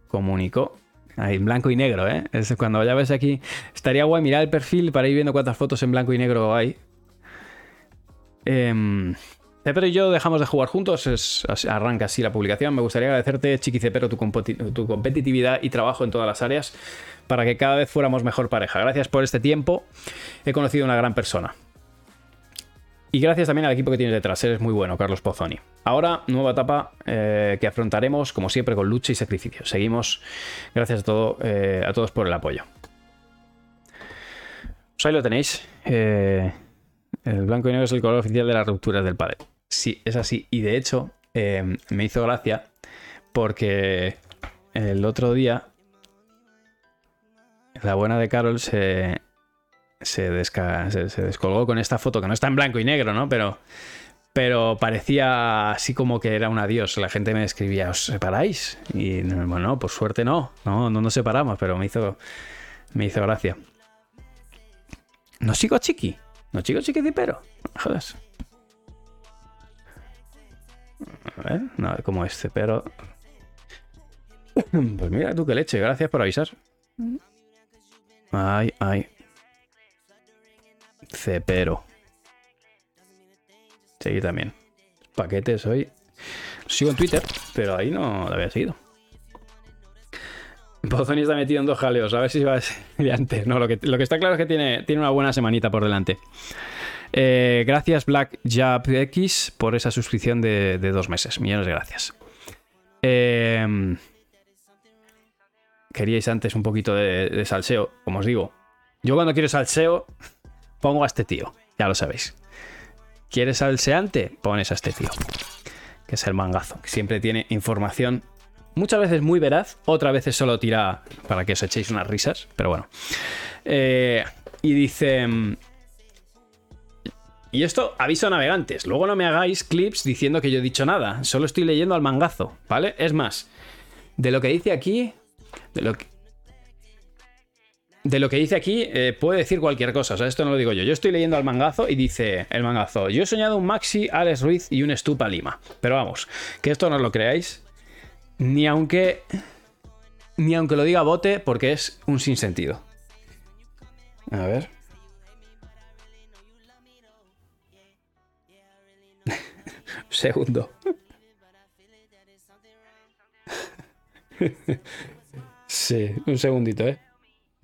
comunicó. Ahí, en blanco y negro, ¿eh? Es cuando ya aquí. Estaría guay mirar el perfil para ir viendo cuántas fotos en blanco y negro hay. Cepero y yo dejamos de jugar juntos, es, arranca así la publicación. Me gustaría agradecerte, Chiqui Cepero, tu, tu competitividad y trabajo en todas las áreas para que cada vez fuéramos mejor pareja. Gracias por este tiempo. He conocido una gran persona. Y gracias también al equipo que tienes detrás, eres muy bueno, Carlos Pozzoni. Ahora, nueva etapa eh, que afrontaremos, como siempre, con lucha y sacrificio. Seguimos, gracias a, todo, eh, a todos por el apoyo. Pues ahí lo tenéis. Eh, el blanco y negro es el color oficial de las rupturas del padre. Sí, es así. Y de hecho, me hizo gracia porque el otro día la buena de Carol se, se, descolgó con esta foto, que no está en blanco y negro, ¿no? Pero, pero parecía así como que era un adiós. La gente me escribía, ¿os separáis? Y bueno, por suerte no, no, no nos separamos, pero me hizo, me hizo gracia. No sigo chiqui, no sigo chiqui pero joder. A ver, no, como este, pero. Pues mira tú qué leche, gracias por avisar. Ay, ay. Cepero. Seguí también. Paquetes hoy. Sigo en Twitter, pero ahí no lo había seguido. Pozoni está metido en dos jaleos. A ver si va antes. No, lo que, lo que está claro es que tiene, tiene una buena semanita por delante. Eh, gracias, Black Jab X, por esa suscripción de, dos meses. Millones de gracias. Em, queríais antes un poquito de, de salseo. Como os digo, yo cuando quiero salseo, pongo a este tío, ya lo sabéis. ¿Quieres al seante? Pones a este tío, que es el mangazo, que siempre tiene información muchas veces muy veraz, otras veces solo tira para que os echéis unas risas, pero bueno. Eh, y dice... Y esto, aviso a navegantes, luego no me hagáis clips diciendo que yo he dicho nada, solo estoy leyendo al mangazo, ¿vale? Es más, de lo que dice aquí, de lo que, de lo que dice aquí eh, puede decir cualquier cosa. O sea, esto no lo digo yo. Yo estoy leyendo al mangazo y dice el mangazo. Yo he soñado un Maxi, Alex Ruiz y un Stupa Lima. Pero vamos, que esto no lo creáis. Ni aunque. Ni aunque lo diga bote, porque es un sinsentido. A ver. Segundo. sí, un segundito, ¿eh?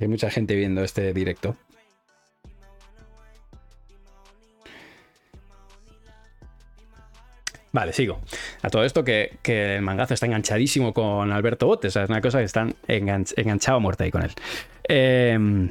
Hay mucha gente viendo este directo. Vale, sigo. A todo esto que, el mangazo está enganchadísimo con Alberto Botes. es una cosa que están enganchado a muerte ahí con él. Eh,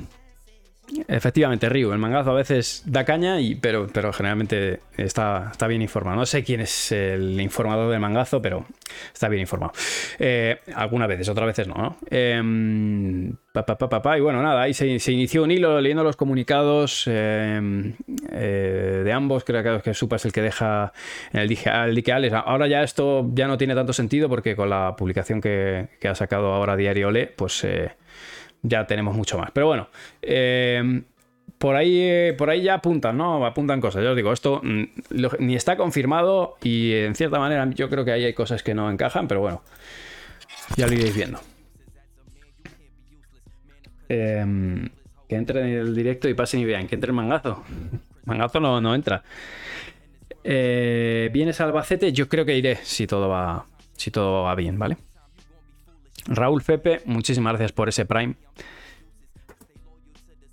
Efectivamente, Ryu, el mangazo a veces da caña, y, pero, pero generalmente está, está bien informado. No sé quién es el informador del mangazo, pero está bien informado. Eh, algunas veces, otras veces no. ¿no? Em, y bueno, nada, ahí se, inició un hilo leyendo los comunicados em, eh, de ambos. Creo que, Supa es el que deja el dique, Ahora ya esto ya no tiene tanto sentido porque con la publicación que, que ha sacado ahora Diario Ole, pues. Eh, ya tenemos mucho más. Pero bueno, eh, por ahí, por ahí ya apuntan, ¿no? Apuntan cosas. Yo os digo, esto mm, ni está confirmado y en cierta manera yo creo que ahí hay cosas que no encajan, pero bueno, ya lo iréis viendo. Em, que entren en el directo y pasen y vean, que entre el mangazo. Mangazo no, no entra. Eh, ¿Vienes a Albacete? Yo creo que iré si todo va, si todo va bien, ¿vale? Raúl Fepe, muchísimas gracias por ese Prime.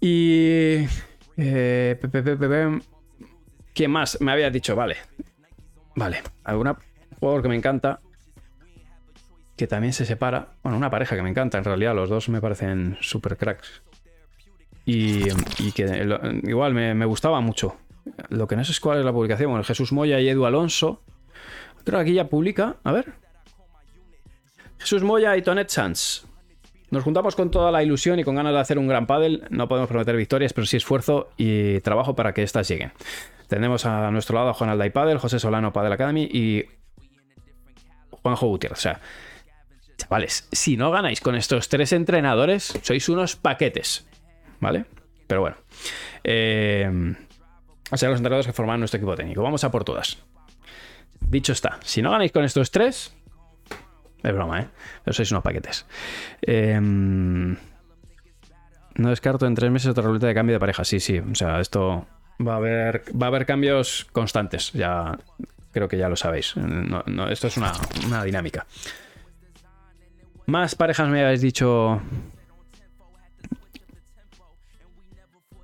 Y. Eh, pe- pe- pe- ¿Quién más? Me había dicho, vale. Vale. Alguna jugador que me encanta. Que también se separa. Bueno, una pareja que me encanta. En realidad, los dos me parecen super cracks. Y, y que igual me, me gustaba mucho. Lo que no sé es cuál es la publicación. Bueno, Jesús Moya y Edu Alonso. Creo que aquí ya publica. A ver. Jesús Moya y Tonet Sanz. Nos juntamos con toda la ilusión y con ganas de hacer un gran pádel. No podemos prometer victorias, pero sí esfuerzo y trabajo para que éstas lleguen. Tenemos a nuestro lado a Juan Alday Padel, José Solano Padel Academy y Juanjo Gutiérrez. O sea, chavales, si no ganáis con estos tres entrenadores, sois unos paquetes. ¿Vale? Pero bueno. Eh, o los entrenadores que forman nuestro equipo técnico. Vamos a por todas. Dicho está, si no ganáis con estos tres, es broma, ¿eh? Pero sois unos paquetes. Em, no descarto en tres meses otra ruleta de cambio de pareja. Sí, sí. O sea, esto va a haber, va a haber cambios constantes. Ya creo que ya lo sabéis. No- no, esto es una, una dinámica. Más parejas me habéis dicho.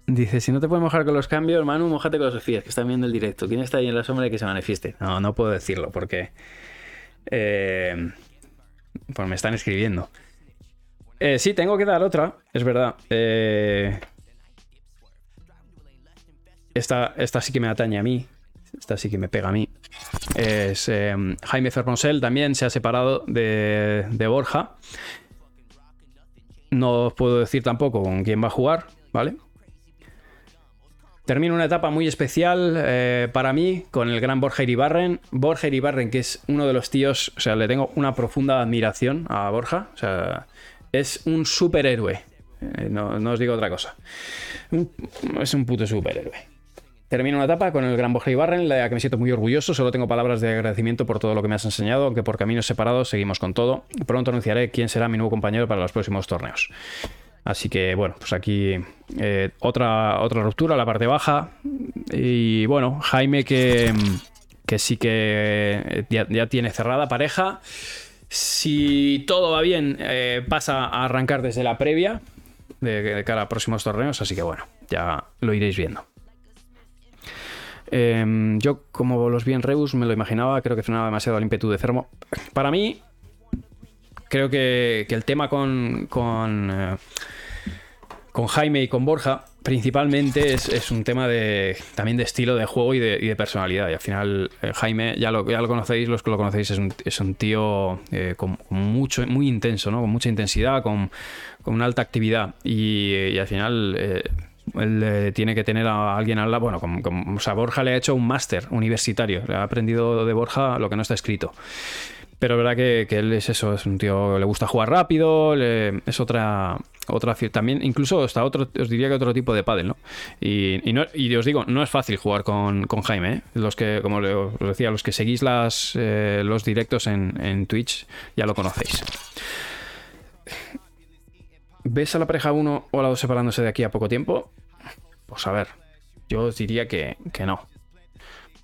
Dice, si no te puedes mojar con los cambios, Manu, mojate con los Sofías, que están viendo el directo. ¿Quién está ahí en la sombra y que se manifieste? No, no puedo decirlo porque... eh, pues me están escribiendo. Eh, sí, tengo que dar otra, es verdad. Eh, esta, esta sí que me atañe a mí. Esta sí que me pega a mí. Es eh, Jaime Fermosel también se ha separado de, de Borja. No os puedo decir tampoco con quién va a jugar, ¿vale? Termino una etapa muy especial eh, para mí con el gran Borja Iribarren. Borja Iribarren, que es uno de los tíos, o sea, le tengo una profunda admiración a Borja. O sea, es un superhéroe. Eh, no, no os digo otra cosa. Es un puto superhéroe. Termino una etapa con el gran Borja Ibarren, la que me siento muy orgulloso. Solo tengo palabras de agradecimiento por todo lo que me has enseñado, aunque por caminos separados seguimos con todo. Pronto anunciaré quién será mi nuevo compañero para los próximos torneos. Así que bueno, pues aquí eh, otra, otra ruptura, la parte baja. Y bueno, Jaime que, que sí que eh, ya, tiene cerrada pareja. Si todo va bien, eh, pasa a arrancar desde la previa de, cara a próximos torneos. Así que bueno, ya lo iréis viendo. Em, yo, como los vi en Reus, me lo imaginaba, creo que frenaba demasiado el ímpetu de Fermo. Para mí, creo que, que el tema con, con, con Jaime y con Borja, principalmente es, es un tema de también de estilo de juego y de, y de personalidad. Y al final, eh, Jaime, ya lo, ya lo conocéis, los que lo conocéis, es un, es un tío eh, con, mucho, muy intenso, ¿no? con mucha intensidad, con, con una alta actividad. Y, y al final. eh, él eh, tiene que tener a alguien al lado. Bueno, como, como- o sea, Borja le ha hecho un máster universitario. Ha aprendido de Borja lo que no está escrito. Pero es verdad que, él es eso, es un tío, le gusta jugar rápido, es otra, otra también, incluso hasta otro, os diría que otro tipo de pádel, ¿no? Y, y, no- y os digo, no es fácil jugar con, con Jaime, ¿eh? Los que, como os decía, los que seguís las, eh, los directos en, en Twitch ya lo conocéis. ¿Ves a la pareja 1 o a la 2 separándose de aquí a poco tiempo? Pues a ver, yo os diría que, que no.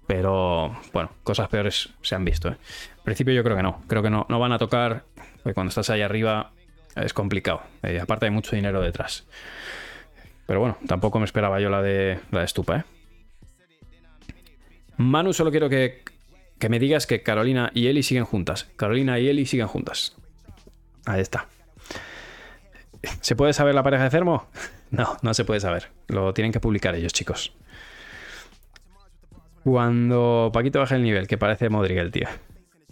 Pero bueno, cosas peores se han visto. ¿eh? En principio yo creo que no. Creo que no, no van a tocar. Cuando estás ahí arriba es complicado. Eh, aparte hay mucho dinero detrás. Pero bueno, tampoco me esperaba yo la de la de Stupa, ¿eh? Manu, solo quiero que, que me digas que Carolina y Eli siguen juntas. Carolina y Eli siguen juntas. Ahí está. ¿Se puede saber la pareja de Fermo? No, no se puede saber. Lo tienen que publicar ellos, chicos. Cuando Paquito baje el nivel, que parece Modric el tío.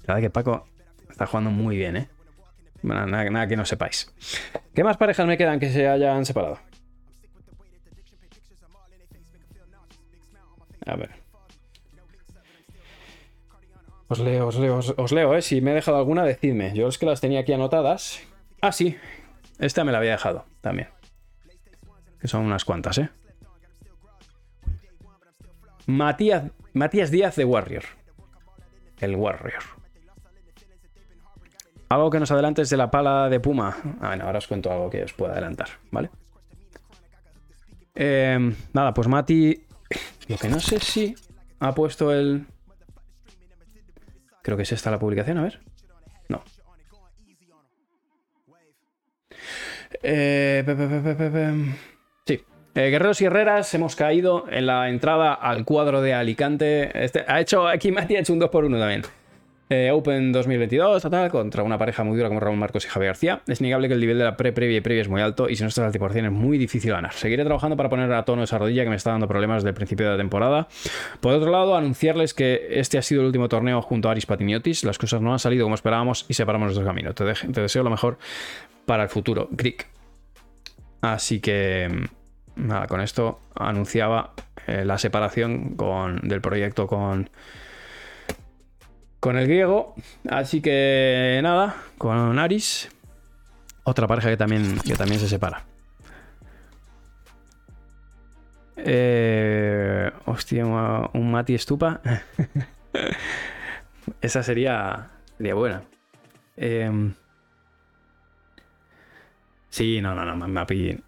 La verdad que Paco está jugando muy bien, ¿eh? Bueno, nada, que no sepáis. ¿Qué más parejas me quedan que se hayan separado? A ver. Os leo, os leo, os, os leo, ¿eh? Si me he dejado alguna, decidme. Yo es que las tenía aquí anotadas. Ah, sí. Esta me la había dejado también. Que son unas cuantas, ¿eh? Matías, Matías Díaz de Warrior. El Warrior. Algo que nos adelantes de la pala de Puma. Ah, ahora os cuento algo que os pueda adelantar, ¿vale? Eh, nada, pues Mati. Lo que no sé si ha puesto el. Creo que es esta la publicación, a ver. No. Eh. Sí. Eh, Guerreros y Herreras, hemos caído en la entrada al cuadro de Alicante. Este, ha hecho, aquí Mati ha hecho un 2x1 también. Eh, Open 2022, total, contra una pareja muy dura como Ramón Marcos y Javier García. Es innegable que el nivel de la pre-previa y previa es muy alto y si no estás al 100% es muy difícil ganar. Seguiré trabajando para poner a tono esa rodilla que me está dando problemas desde el principio de la temporada. Por otro lado, anunciarles que este ha sido el último torneo junto a Aris Patimiotis. Las cosas no han salido como esperábamos y separamos nuestro camino. Te, deseo lo mejor para el futuro. Greek. Así que, nada, con esto anunciaba eh, la separación con, del proyecto con, con el griego. Así que, nada, con Aris. Otra pareja que también, que también se separa. Eh, hostia, un, Mati Estupa. Esa sería, sería buena. Em, Sí, no, no, no, Mapi.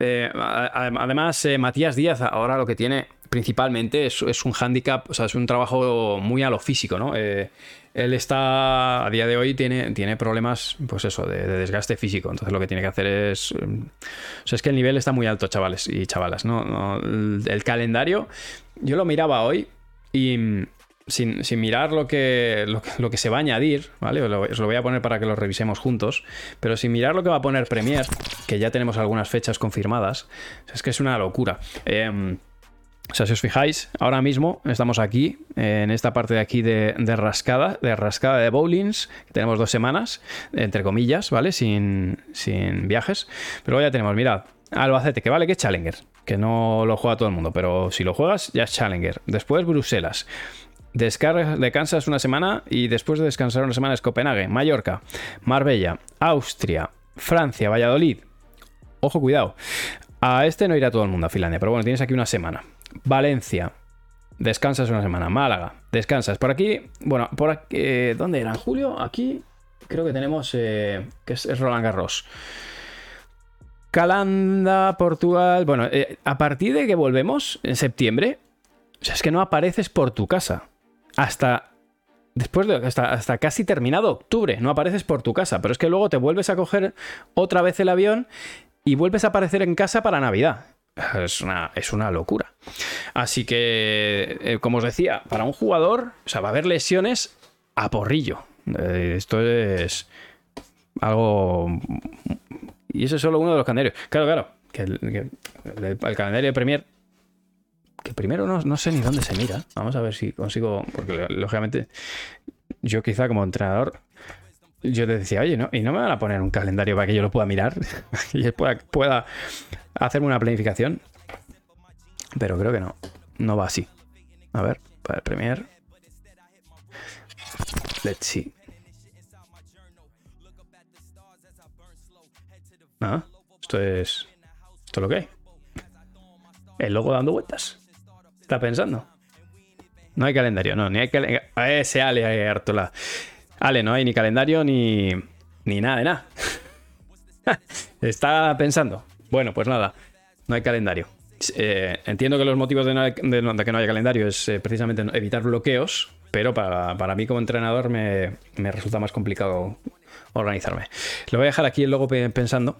Eh, además, eh, Matías Díaz ahora lo que tiene principalmente es, es un hándicap, o sea, es un trabajo muy a lo físico, ¿no? Eh, él está, a día de hoy, tiene, tiene problemas, pues eso, de, de desgaste físico. Entonces lo que tiene que hacer es... eh, O sea, es que el nivel está muy alto, chavales y chavalas, ¿no? No, el, el calendario, yo lo miraba hoy y mm, sin, sin mirar lo que, lo, que- se va a añadir, ¿vale? Os lo, voy a poner para que lo revisemos juntos, pero sin mirar lo que va a poner Premiere, que ya tenemos algunas fechas confirmadas, es que es una locura. Em, o sea, si os fijáis, ahora mismo estamos aquí, en esta parte de aquí de, rascada, de rascada de bowlings, tenemos dos semanas, entre comillas, ¿vale? Sin, sin viajes. Pero ya tenemos, mirad, Albacete, que vale que es Challenger, que no lo juega todo el mundo, pero si lo juegas, ya es Challenger. Después Bruselas. Descargas, descansas una semana y después de descansar una semana es Copenhague, Mallorca, Marbella, Austria, Francia, Valladolid. Ojo, cuidado. A este no irá todo el mundo a Finlandia, pero bueno, tienes aquí una semana. Valencia, descansas una semana. Málaga, descansas. Por aquí, bueno, por aquí, eh, ¿dónde era? ¿En julio? Aquí creo que tenemos, eh, que es, es Roland Garros. Calanda, Portugal. Bueno, eh, a partir de que volvemos en septiembre, o sea, es que no apareces por tu casa. Hasta después de hasta, hasta casi terminado octubre, no apareces por tu casa. Pero es que luego te vuelves a coger otra vez el avión y vuelves a aparecer en casa para Navidad. Es una, es una locura. Así que, eh, como os decía, para un jugador, o sea, va a haber lesiones a porrillo. Eh, esto es algo. Y eso es solo uno de los calendarios. Claro, claro. Que el, el calendario de Premier. Primero no, no sé ni dónde se mira. Vamos a ver si consigo. Porque lógicamente, yo quizá como entrenador. Yo te decía, oye, ¿no? ¿y no me van a poner un calendario para que yo lo pueda mirar? y pueda, pueda hacerme una planificación. Pero creo que no. No va así. A ver, para el Premier. Let's see. Ah, esto es. Esto es lo que hay. El logo dando vueltas. Está pensando. No hay calendario, no, ni hay calendario. Ese Ale Artola. Ale, no hay ni calendario ni. ni nada de nada. Está pensando. Bueno, pues nada, no hay calendario. Eh, entiendo que los motivos de, no- que no haya calendario es eh, precisamente evitar bloqueos, pero para, para mí como entrenador me, me resulta más complicado organizarme. Lo voy a dejar aquí el logo pe- pensando.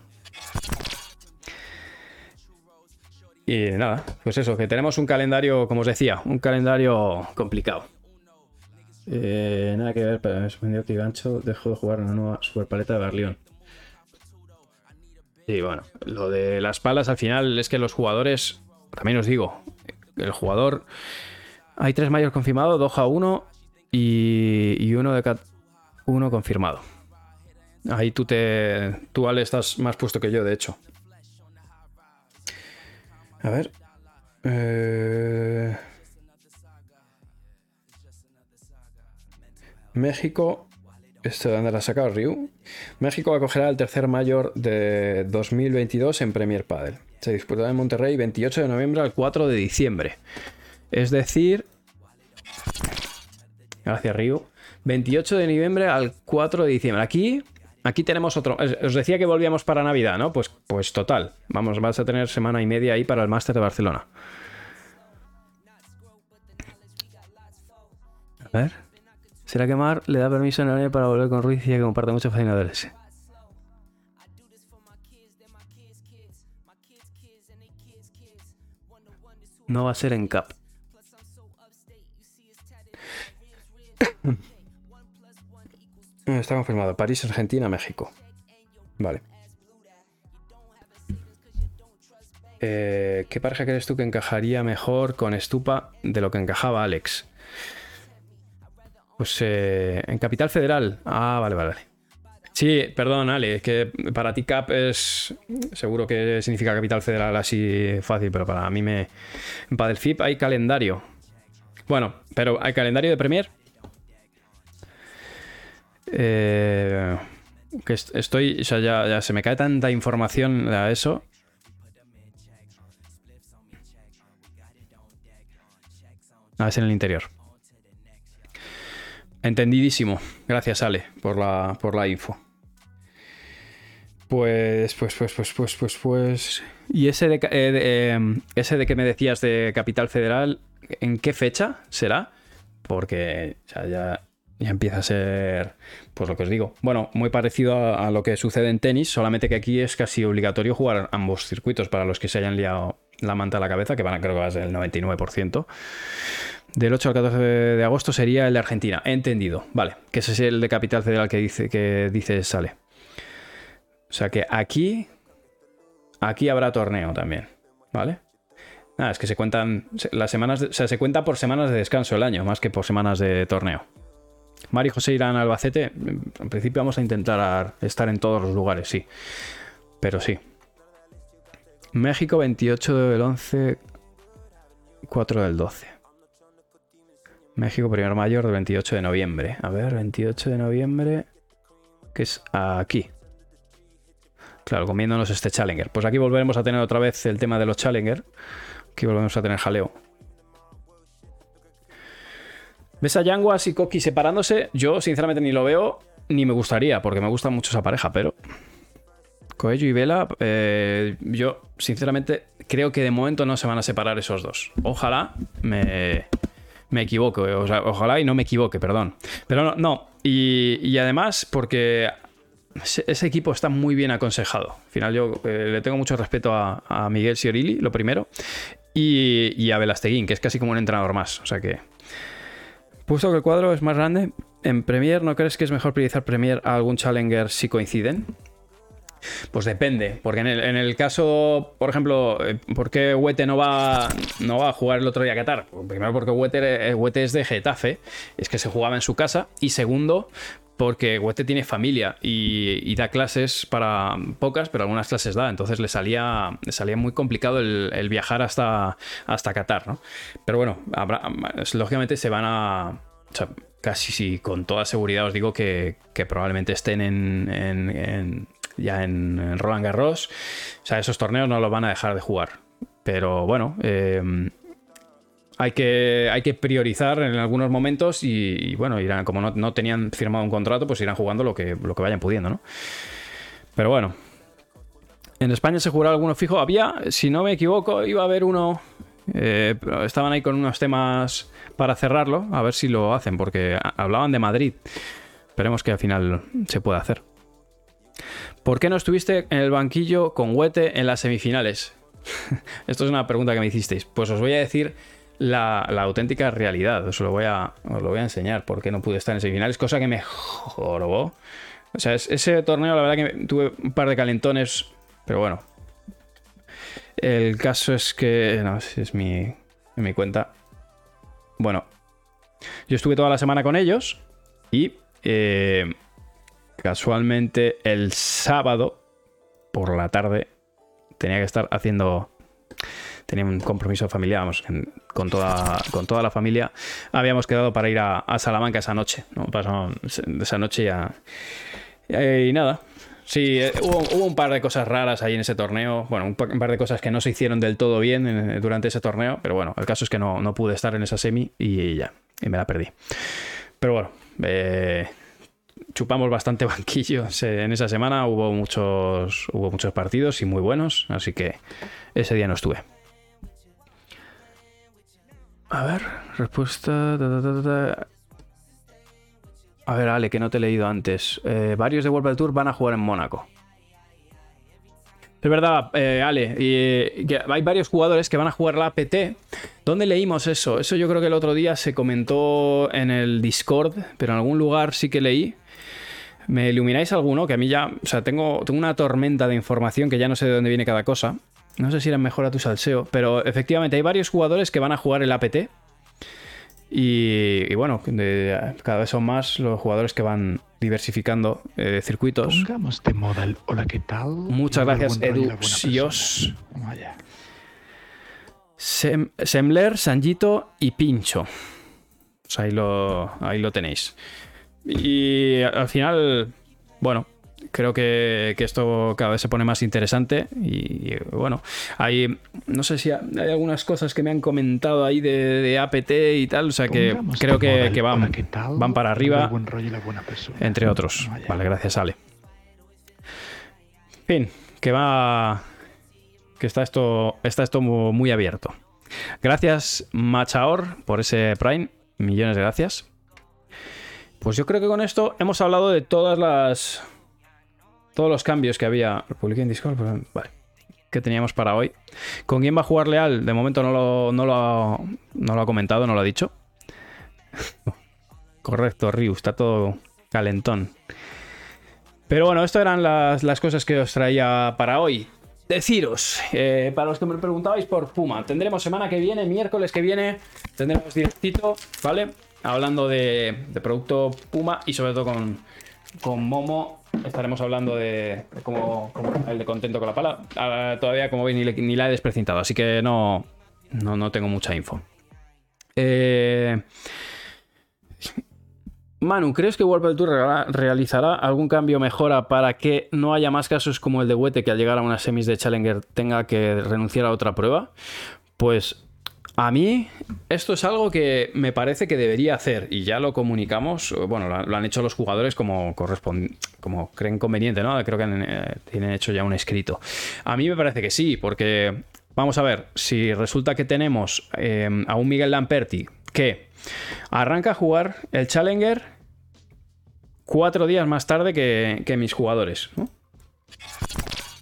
Y nada, pues eso, que tenemos un calendario, como os decía, un calendario complicado. Eh, nada que ver, pero me sorprendió que Gancho dejó de jugar una nueva superpaleta de Berlión. Sí, bueno, lo de las palas al final es que los jugadores, también os digo, el jugador, hay tres mayores confirmados, Doha uno y, y uno de cat- uno confirmado. Ahí tú te, tú Ale estás más puesto que yo, de hecho. A ver. Eh, México. ¿Esto de dónde ha sacado Ryu? México acogerá el tercer mayor de 2022 en Premier Padel. Se disputará en Monterrey 28 de noviembre al 4 de diciembre. Es decir, gracias Ryu, 28 de noviembre al 4 de diciembre. Aquí, aquí tenemos otro. Os decía que volvíamos para Navidad, ¿no? Pues, pues total. Vamos, vas a tener semana y media ahí para el Máster de Barcelona. A ver. ¿Será que Mar le da permiso en área para volver con Ruiz y que comparte muchos fascinadores? No va a ser en Cap. Está confirmado. París, Argentina, México. Vale. Eh, ¿Qué pareja crees tú que encajaría mejor con Stupa de lo que encajaba Alex? Pues eh, en Capital Federal. Ah, vale, vale. Sí, perdón, Ale, que para ti Cap es. Seguro que significa Capital Federal así fácil, pero para mí me. En Padelfip hay calendario. Bueno, pero ¿hay calendario de Premier? Eh, que estoy. O sea, ya, se me cae tanta información a eso. A ver, es en el interior. Entendidísimo. Gracias, Ale, por la, por la info. Pues, pues, pues, pues, pues, pues, pues. ¿Y ese de, eh, em, ese de que me decías de Capital Federal, en qué fecha será? Porque ya, ya, empieza a ser, pues lo que os digo. Bueno, muy parecido a, lo que sucede en tenis, solamente que aquí es casi obligatorio jugar ambos circuitos para los que se hayan liado la manta a la cabeza, que van a creo que va a ser el 99%. Del 8 al 14 de agosto sería el de Argentina. Entendido. Vale. Que ese es el de Capital Federal que dice, que dice sale. O sea que aquí. Aquí habrá torneo también. ¿Vale? Nada, es que se cuentan. Las semanas. o sea, se cuenta por semanas de descanso el año, más que por semanas de torneo. Mari y José irán a Albacete. En principio vamos a intentar estar en todos los lugares, sí. Pero sí. México 28 del 11. 4 del 12. México, primer mayor del 28 de noviembre. A ver, 28 de noviembre. Que es aquí. Claro, comiéndonos este Challenger. Pues aquí volveremos a tener otra vez el tema de los Challenger. Aquí volvemos a tener jaleo. ¿Ves a Yanguas y Koki separándose? Yo, sinceramente, ni lo veo ni me gustaría, porque me gusta mucho esa pareja, pero. Coello y Vela, eh, yo, sinceramente, creo que de momento no se van a separar esos dos. Ojalá me me equivoco, ojalá y no me equivoque, perdón. Pero no, no. Y, además porque ese, equipo está muy bien aconsejado. Al final yo eh, le tengo mucho respeto a, Miguel Siorilli, lo primero, y, a Velasteguín, que es casi como un entrenador más. O sea que, puesto que el cuadro es más grande, en Premier, ¿no crees que es mejor priorizar Premier a algún Challenger si coinciden? Pues depende, porque en el, caso, por ejemplo, eh, ¿por qué Huete no va, no va a jugar el otro día a Qatar? Pues primero porque Huete, eh, es de Getafe, es que se jugaba en su casa, y segundo, porque Huete tiene familia y, da clases para pocas, pero algunas clases da, entonces le salía, salía muy complicado el, viajar hasta, hasta Qatar, ¿no? Pero bueno, lógicamente se van a... casi sí, con toda seguridad os digo que, probablemente estén en, ya en, Roland Garros. O sea, esos torneos no los van a dejar de jugar. Pero bueno, em, hay, que, priorizar en algunos momentos y, bueno, irán, como no, tenían firmado un contrato, pues irán jugando lo que, vayan pudiendo, ¿no? Pero bueno. En España se jugó alguno fijo. Había, si no me equivoco, iba a haber uno. Eh, estaban ahí con unos temas para cerrarlo, a ver si lo hacen, porque hablaban de Madrid. Esperemos que al final se pueda hacer. ¿Por qué no estuviste en el banquillo con Huete en las semifinales? Esto es una pregunta que me hicisteis. Pues os voy a decir la, auténtica realidad. Os lo, voy a, lo voy a enseñar por qué no pude estar en semifinales, cosa que me jorobó. O sea, ese torneo, la verdad que tuve un par de calentones, pero bueno. El caso es que. No, es mi, mi cuenta. Bueno, yo estuve toda la semana con ellos y eh, Casualmente el sábado por la tarde tenía que estar haciendo tenía un compromiso familiar, vamos, con toda, con toda la familia. Habíamos quedado para ir a, Salamanca esa noche, ¿no? Pasamos esa noche ya. Y, nada, Sí, eh, hubo, un par de cosas raras ahí en ese torneo. Bueno, un, pa- un par de cosas que no se hicieron del todo bien en- durante ese torneo. Pero bueno, el caso es que no, no pude estar en esa semi y ya. Y me la perdí. Pero bueno, eh, chupamos bastante banquillo en esa semana. Hubo muchos, hubo muchos partidos y muy buenos. Así que ese día no estuve. A ver, respuesta. ta, ta, ta, ta, ta. A ver, Ale, que no te he leído antes. Eh, varios de World Tour van a jugar en Mónaco. Es verdad, eh, Ale, eh, hay varios jugadores que van a jugar la APT. ¿Dónde leímos eso? Eso yo creo que el otro día se comentó en el Discord, pero en algún lugar sí que leí. ¿Me ilumináis alguno? Que a mí ya, o sea, tengo, tengo una tormenta de información que ya no sé de dónde viene cada cosa. No sé si era mejor a tu salseo, pero efectivamente hay varios jugadores que van a jugar el APT. Y, y bueno, de- cada vez son más los jugadores que van diversificando eh, circuitos. Pongamos de moda el hola, ¿qué tal? Muchas gracias, buen rollo y Edu la buena Sios. persona. Vaya. Sem- Semler, Sanjito y Pincho. Pues ahí lo, ahí lo tenéis. Y al final, bueno, creo que, que esto cada vez se pone más interesante. Y, y, bueno, hay, no sé si hay algunas cosas que me han comentado ahí de, de APT y tal. O sea que Pongamos creo que, que van, van para arriba. buen rollo y la buena persona. entre otros. Vale, gracias, Ale. Fin, que va. Que está esto, está esto mu- muy abierto. Gracias, Machaor, por ese Prime. Millones de gracias. Pues yo creo que con esto hemos hablado de todas las. Todos los cambios que había. Publiqué en Discord, pero- vale. Que teníamos para hoy. ¿Con quién va a jugar Leal? De momento no lo, no lo, ha, no lo ha comentado, no lo ha dicho. Correcto, Ryu, está todo calentón. Pero bueno, esto eran las, las cosas que os traía para hoy. Deciros, eh, para los que me preguntabais por Puma, tendremos semana que viene, miércoles que viene, tendremos directito, ¿vale? Hablando de, de producto Puma y sobre todo con, con Momo estaremos hablando de, de cómo, el de contento con la pala. Ah, todavía, como veis, ni, la he desprecintado, así que no, no, no tengo mucha info. Eh, Manu, ¿crees que Padel Tour realizará algún cambio mejora para que no haya más casos como el de Wete que al llegar a unas semis de Challenger tenga que renunciar a otra prueba? Pues a mí esto es algo que me parece que debería hacer y ya lo comunicamos, bueno, lo, han hecho los jugadores como, como creen conveniente, ¿no? Creo que eh, tienen hecho ya un escrito. A mí me parece que sí, porque vamos a ver, si resulta que tenemos eh, a un Miguel Lamperti que arranca a jugar el Challenger cuatro días más tarde que, mis jugadores.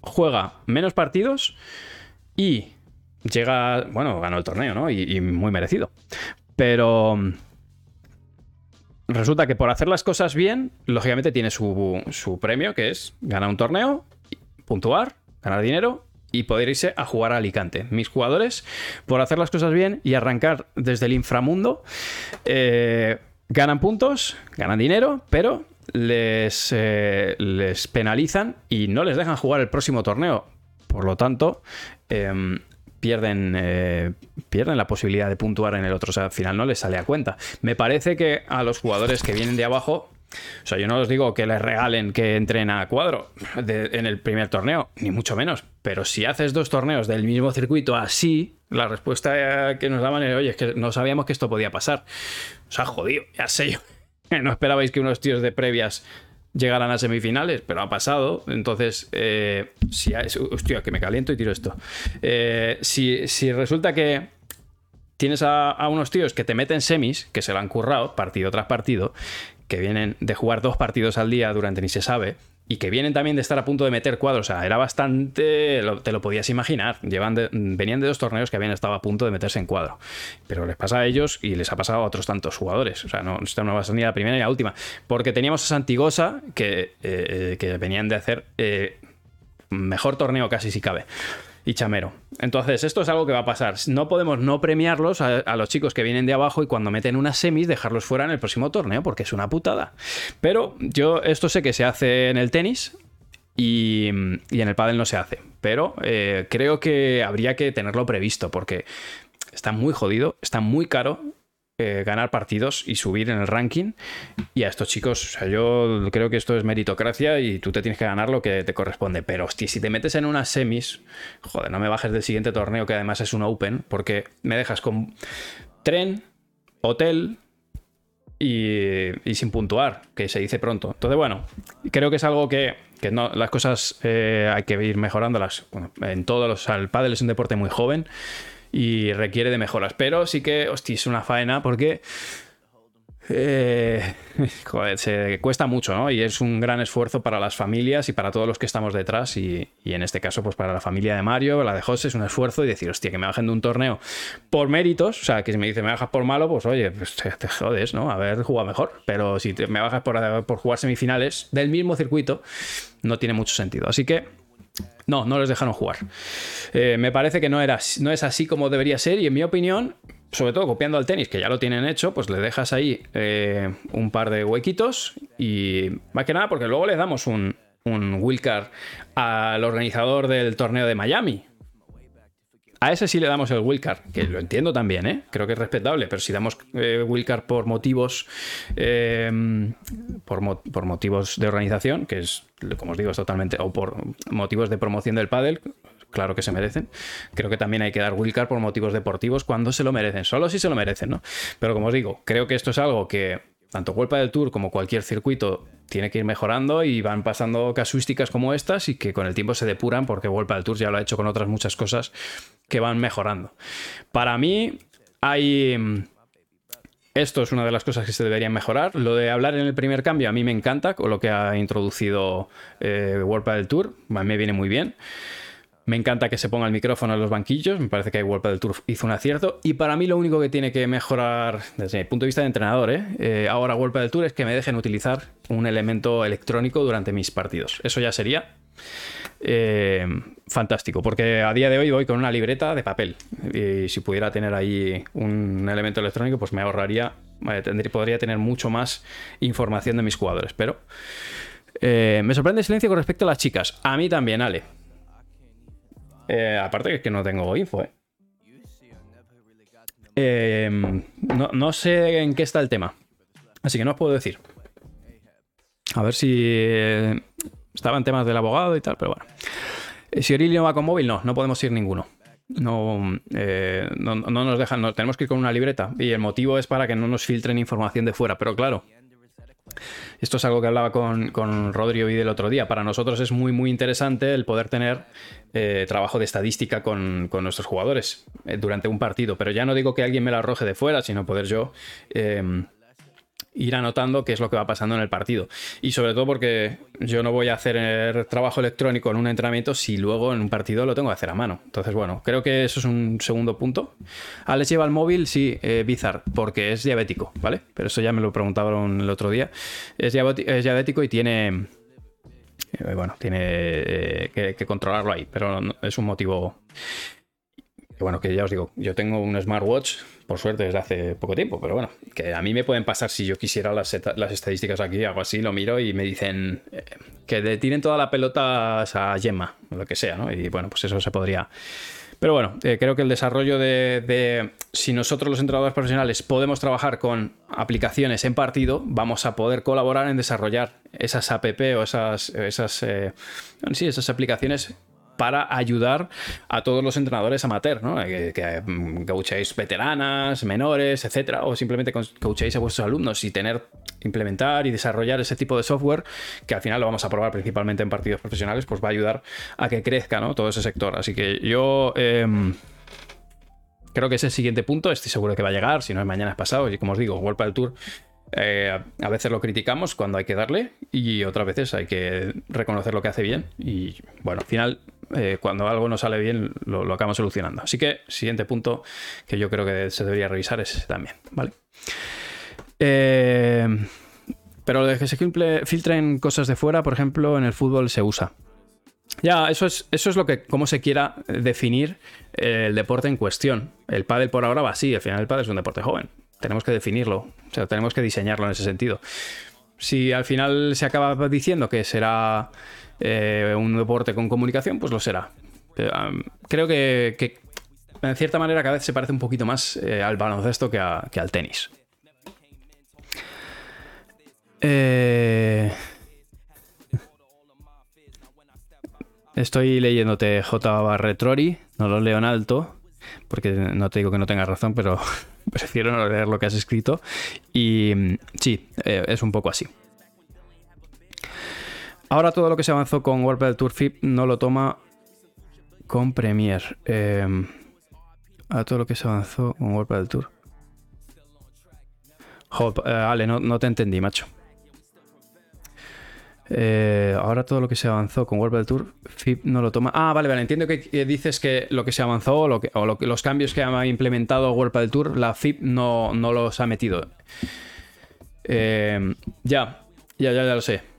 Juega menos partidos y llega, bueno, ganó el torneo, ¿no? Y, muy merecido. Pero mm, resulta que por hacer las cosas bien, lógicamente tiene su, su premio, que es ganar un torneo, puntuar, ganar dinero y poder irse a jugar a Alicante. Mis jugadores, por hacer las cosas bien y arrancar desde el inframundo, eh, ganan puntos, ganan dinero, pero les, eh, les penalizan y no les dejan jugar el próximo torneo. Por lo tanto, em, pierden, eh, pierden la posibilidad de puntuar en el otro. O sea, al final no les sale a cuenta. Me parece que a los jugadores que vienen de abajo. O sea, yo no os digo que les regalen que entren a cuadro en el primer torneo, ni mucho menos. Pero si haces dos torneos del mismo circuito así, la respuesta que nos daban era, oye, es que no sabíamos que esto podía pasar. O sea, jodido, ya sé yo. No esperabais que unos tíos de previas llegaran a semifinales, pero ha pasado. Entonces, eh, si hay- hostia, que me caliento y tiro esto. Eh, si, si resulta que tienes a, a unos tíos que te meten semis, que se lo han currado partido tras partido, que vienen de jugar dos partidos al día durante ni se sabe, y que vienen también de estar a punto de meter cuadros, o sea, era bastante, te lo podías imaginar, Llevan de- venían de dos torneos que habían estado a punto de meterse en cuadro, pero les pasa a ellos y les ha pasado a otros tantos jugadores, o sea, no, esto no a ni la primera ni la última, porque teníamos a Santigosa que, eh, que venían de hacer eh, mejor torneo casi si cabe. Y chamero. Entonces, esto es algo que va a pasar. No podemos no premiarlos a, los chicos que vienen de abajo y cuando meten unas semis dejarlos fuera en el próximo torneo porque es una putada. Pero yo esto sé que se hace en el tenis y, y en el pádel no se hace. Pero eh, creo que habría que tenerlo previsto porque está muy jodido, está muy caro eh, ganar partidos y subir en el ranking. Y a estos chicos, o sea, yo creo que esto es meritocracia y tú te tienes que ganar lo que te corresponde. Pero, hostia, si te metes en unas semis, joder, no me bajes del siguiente torneo que además es un Open, porque me dejas con tren, hotel, y, y, sin puntuar, que se dice pronto. Entonces, bueno, creo que es algo que, que no, las cosas eh, hay que ir mejorándolas. Bueno, en todos los. el pádel es un deporte muy joven y requiere de mejoras. Pero sí que, hostia, es una faena porque eh, se cuesta mucho, ¿no? Y es un gran esfuerzo para las familias y para todos los que estamos detrás. Y, y, en este caso, pues para la familia de Mario, la de José, es un esfuerzo y decir, hostia, que me bajen de un torneo por méritos. O sea, que si me dice me bajas por malo, pues oye, pues te, jodes, ¿no? A ver, juega mejor. Pero si te, me bajas por jugar semifinales del mismo circuito, no tiene mucho sentido. Así que no, no les dejaron jugar. Eh, me parece que no, era, no es así como debería ser y en mi opinión, sobre todo copiando al tenis, que ya lo tienen hecho, pues le dejas ahí eh, un par de huequitos y más que nada porque luego le damos un, un wildcard al organizador del torneo de Miami. A ese sí le damos el wildcard, que lo entiendo también, ¿eh? creo que es respetable, pero si damos eh, por motivos por, mo por, motivos de organización, que es, como os digo, es totalmente, o por motivos de promoción del pádel, claro que se merecen. Creo que también hay que dar wildcard por motivos deportivos cuando se lo merecen, solo si se lo merecen, ¿no? Pero como os digo, creo que esto es algo que tanto World del Tour como cualquier circuito tiene que ir mejorando y van pasando casuísticas como estas y que con el tiempo se depuran porque World del Tour ya lo ha hecho con otras muchas cosas que van mejorando. Para mí hay... Esto es una de las cosas que se deberían mejorar. Lo de hablar en el primer cambio a mí me encanta, con lo que ha introducido eh, del Tour, me viene muy bien. Me encanta que se ponga el micrófono en los banquillos. Me parece que World del Tour hizo un acierto. Y para mí lo único que tiene que mejorar desde mi punto de vista de entrenador, ¿eh? Eh, ahora World del Tour, es que me dejen utilizar un elemento electrónico durante mis partidos. Eso ya sería eh, fantástico, porque a día de hoy voy con una libreta de papel. Y si pudiera tener ahí un elemento electrónico, pues me ahorraría, tendría, podría tener mucho más información de mis jugadores. Pero me sorprende el silencio con respecto a las chicas. A mí también, Ale. Eh, aparte que es que no tengo info, ¿eh? Eh, no, no, sé en qué está el tema. Así que no os puedo decir. A ver si eh, estaba en temas del abogado y tal, pero bueno. Si Orili no va con móvil, no, no podemos ir ninguno. No, eh, no, no, nos dejan, tenemos que ir con una libreta. Y el motivo es para que no nos filtren información de fuera. Pero claro, esto es algo que hablaba con, con Rodrigo y del otro día. Para nosotros es muy, muy interesante el poder tener eh, trabajo de estadística con, con nuestros jugadores eh, durante un partido. Pero ya no digo que alguien me la arroje de fuera, sino poder yo eh, ir anotando qué es lo que va pasando en el partido. Y sobre todo porque yo no voy a hacer trabajo electrónico en un entrenamiento si luego en un partido lo tengo que hacer a mano. Entonces, bueno, creo que eso es un segundo punto. Alex lleva el móvil, sí, eh, Bizarre, porque es diabético, ¿vale? Pero eso ya me lo preguntaban el otro día. Es, diabético y tiene... Eh, bueno, tiene eh, que, controlarlo ahí, pero es un motivo bueno, que ya os digo, yo tengo un smartwatch, por suerte desde hace poco tiempo, pero bueno, que a mí me pueden pasar si yo quisiera las, estadísticas aquí, hago así, lo miro y me dicen eh, que tiren toda la pelota a Gemma, o lo que sea, ¿no? Y bueno, pues eso se podría... Pero bueno, eh, creo que el desarrollo de, de, si nosotros los entrenadores profesionales podemos trabajar con aplicaciones en partido, vamos a poder colaborar en desarrollar esas app o esas, esas, eh, sí, esas aplicaciones para ayudar a todos los entrenadores amateur, ¿no? Que, que coachéis veteranas, menores, etcétera, o simplemente coachéis a vuestros alumnos y tener, implementar y desarrollar ese tipo de software que al final lo vamos a probar principalmente en partidos profesionales, pues va a ayudar a que crezca, ¿no? Todo ese sector. Así que yo eh, creo que ese siguiente punto, estoy seguro que va a llegar, si no es mañana es pasado, y como os digo, World del Tour eh, a veces lo criticamos cuando hay que darle y otras veces hay que reconocer lo que hace bien y bueno, al final eh, cuando algo no sale bien lo, acabamos solucionando. Así que siguiente punto que yo creo que se debería revisar es también, ¿vale? Eh, pero lo de que se filtren cosas de fuera, por ejemplo, en el fútbol se usa. Ya, eso es, eso es lo que, cómo se quiera definir el deporte en cuestión. El pádel por ahora va así, al final el pádel es un deporte joven tenemos que definirlo, o sea, tenemos que diseñarlo en ese sentido. Si al final se acaba diciendo que será eh, un deporte con comunicación, pues lo será. Um, creo que, en cierta manera cada vez se parece un poquito más eh, al baloncesto que, que al tenis. Eh, Estoy leyéndote J. Barretrori, no lo leo en alto, porque no te digo que no tengas razón, pero prefiero no leer lo que has escrito. Y mm, sí, eh, es un poco así. Ahora todo lo que se avanzó con World del Tour FIP no lo toma con Premier. Eh, ahora todo lo que se avanzó con del Tour. Jo, eh, Ale, no te entendí, macho. Eh, ahora todo lo que se avanzó con World Tour, FIP no lo toma. Ah, vale, vale. Entiendo que, que dices que lo que se avanzó o, los cambios que ha implementado World Tour, la FIP no, los ha metido. Eh, ya, ya, ya, ya lo sé.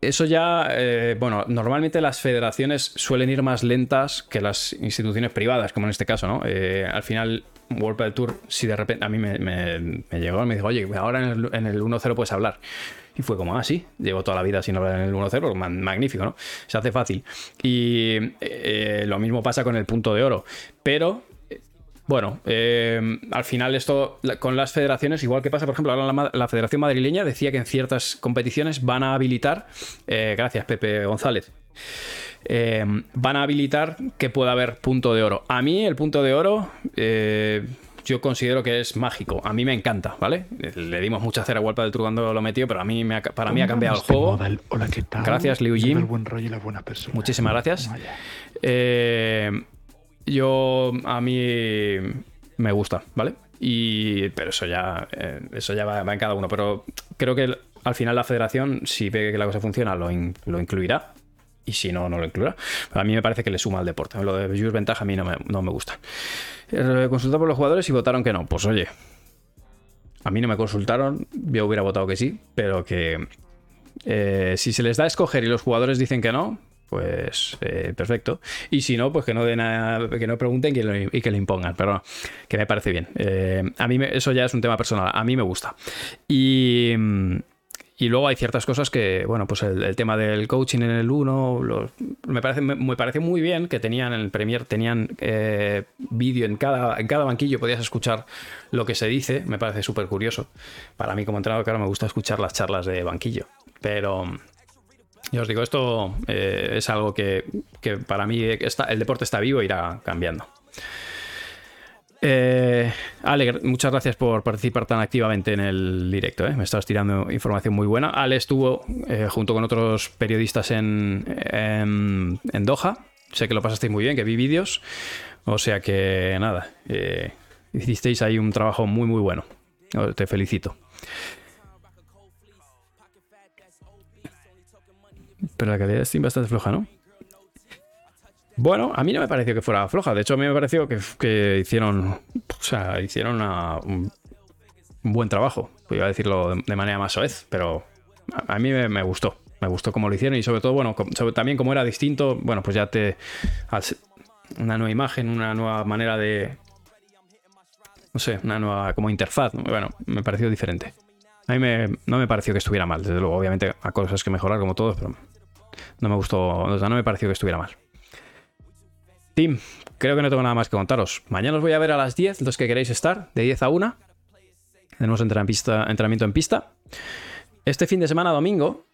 Eso ya, eh, bueno, normalmente las federaciones suelen ir más lentas que las instituciones privadas, como en este caso, ¿no? Eh, al final, World Tour, si de repente a mí me, llegó me dijo, oye, ahora en el, en el 1-0 puedes hablar. Y fue como, ah, sí, llevo toda la vida sin hablar en el 1-0, pues, ma- magnífico, ¿no? Se hace fácil. Y eh, lo mismo pasa con el punto de oro. Pero eh, bueno, eh, al final esto con las federaciones, igual que pasa, por ejemplo, ahora la, Federación Madrileña decía que en ciertas competiciones van a habilitar, gracias Pepe González, van a habilitar que pueda haber punto de oro. A mí el punto de oro yo considero que es mágico, a mí me encanta, ¿vale? Le dimos mucha cera a World del cuando lo metió, pero a mí me ha, para mí ha cambiado el juego. Hola, ¿qué tal? Gracias, Liu. El buen rollo y la buena persona. Muchísimas gracias. Eh, yo a mí me gusta, ¿vale? Y pero eso ya eh, eso ya va, va en cada uno. Pero creo que al final la federación, si ve que la cosa funciona, lo, in- lo incluirá. Y si no, no lo incluirá. Pero a mí me parece que le suma al deporte. Lo de Jules Ventaja a mí no me, no me gusta. Eh, Consultado por los jugadores y votaron que no. Pues oye, a mí no me consultaron. Yo hubiera votado que sí. Pero que eh, si se les da a escoger y los jugadores dicen que no, pues eh, perfecto. Y si no, pues que no den a- que no pregunten y que lo impongan. Pero que me parece bien. A mí me- eso ya es un tema personal. A mí me gusta. Y, mm, y luego hay ciertas cosas que, bueno, pues el, tema del coaching en el 1, me parece, me parece muy bien que tenían en el Premier, tenían eh, vídeo en cada, en cada banquillo, podías escuchar lo que se dice, me parece súper curioso. Para mí como entrenador, claro, me gusta escuchar las charlas de banquillo, pero... Ya os digo, esto eh, es algo que, que para mí está, el deporte está vivo e irá cambiando. Eh, Ale, muchas gracias por participar tan activamente en el directo. ¿eh? Me estabas tirando información muy buena. Ale estuvo eh, junto con otros periodistas en, en, en Doha. Sé que lo pasasteis muy bien, que vi vídeos. O sea que nada, eh, hicisteis ahí un trabajo muy, muy bueno. Oh, Te felicito. Pero la calidad Steam bastante floja, ¿no? Bueno, a mí no me pareció que fuera floja. De hecho, a mí me pareció que, que hicieron. O sea, hicieron un, buen trabajo. Podría decirlo de, manera más soez, pero a, mí me, gustó. Me gustó cómo lo hicieron y sobre todo, bueno, también como era distinto, bueno, pues ya te. Una nueva imagen, una nueva manera de. No sé, una nueva como interfaz. ¿no? Bueno, me pareció diferente. A mí me- no me pareció que estuviera mal, desde luego. Obviamente, a cosas que mejorar como todos, pero no me gustó, o sea, no me pareció que estuviera mal. Team, creo que no tengo nada más que contaros. Mañana os voy a ver a las 10, los que queréis estar, de 10 a 1. Tenemos entrenamiento en pista. entrenamiento en pista. Este fin de semana, domingo,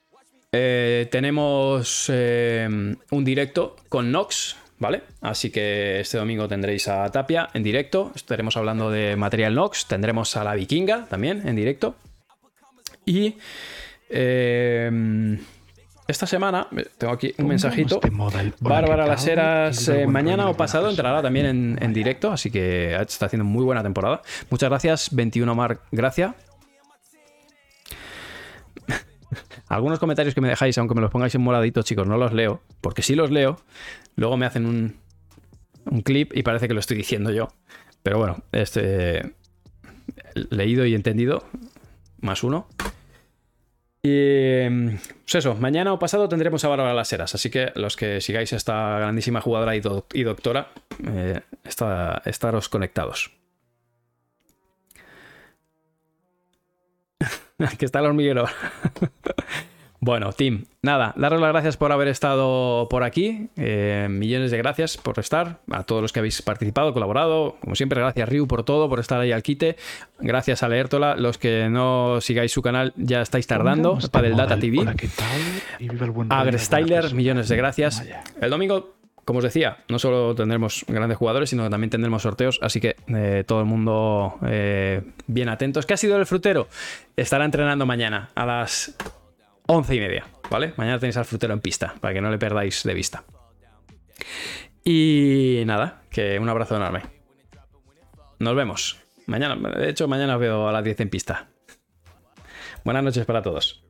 eh, tenemos eh, un directo con Nox, ¿vale? Así que este domingo tendréis a Tapia en directo. Estaremos hablando de material Nox. Tendremos a la Vikinga también en directo. Y eh, esta semana, tengo aquí un mensajito. Bárbara ¿qué Las? Heras eh, mañana o pasado entrará también en, en directo, así que está haciendo muy buena temporada. Muchas gracias, 21 Mar, gracias. Algunos comentarios que me dejáis, aunque me los pongáis en moradito, chicos, no los leo, porque si los leo, luego me hacen un, un clip y parece que lo estoy diciendo yo. Pero bueno, este leído y entendido, más uno. Y pues eso, mañana o pasado tendremos a Bárbara Las Heras, así que los que sigáis a esta grandísima jugadora y, y doctora, eh, está- estaros conectados. que está el hormiguero. Bueno, Tim, nada, daros las gracias por haber estado por aquí. Eh, millones de gracias por estar. A todos los que habéis participado, colaborado. Como siempre, gracias Ryu por todo, por estar ahí al quite. Gracias a Leértola. Los que no sigáis su canal ya estáis tardando. Para el Data TV. Hola, ¿qué tal? Y viva el buen rollo, Agre buena Styler, persona. millones de gracias. Vaya. El domingo, como os decía, no solo tendremos grandes jugadores, sino que también tendremos sorteos. Así que eh, todo el mundo eh, bien atentos. ¿Qué ha sido el frutero? Estará entrenando mañana a las once y media, ¿vale? Mañana tenéis al frutero en pista, para que no le perdáis de vista. Y nada, que un abrazo enorme. Nos vemos. Mañana, de hecho, mañana os veo a las 10 en pista. Buenas noches para todos.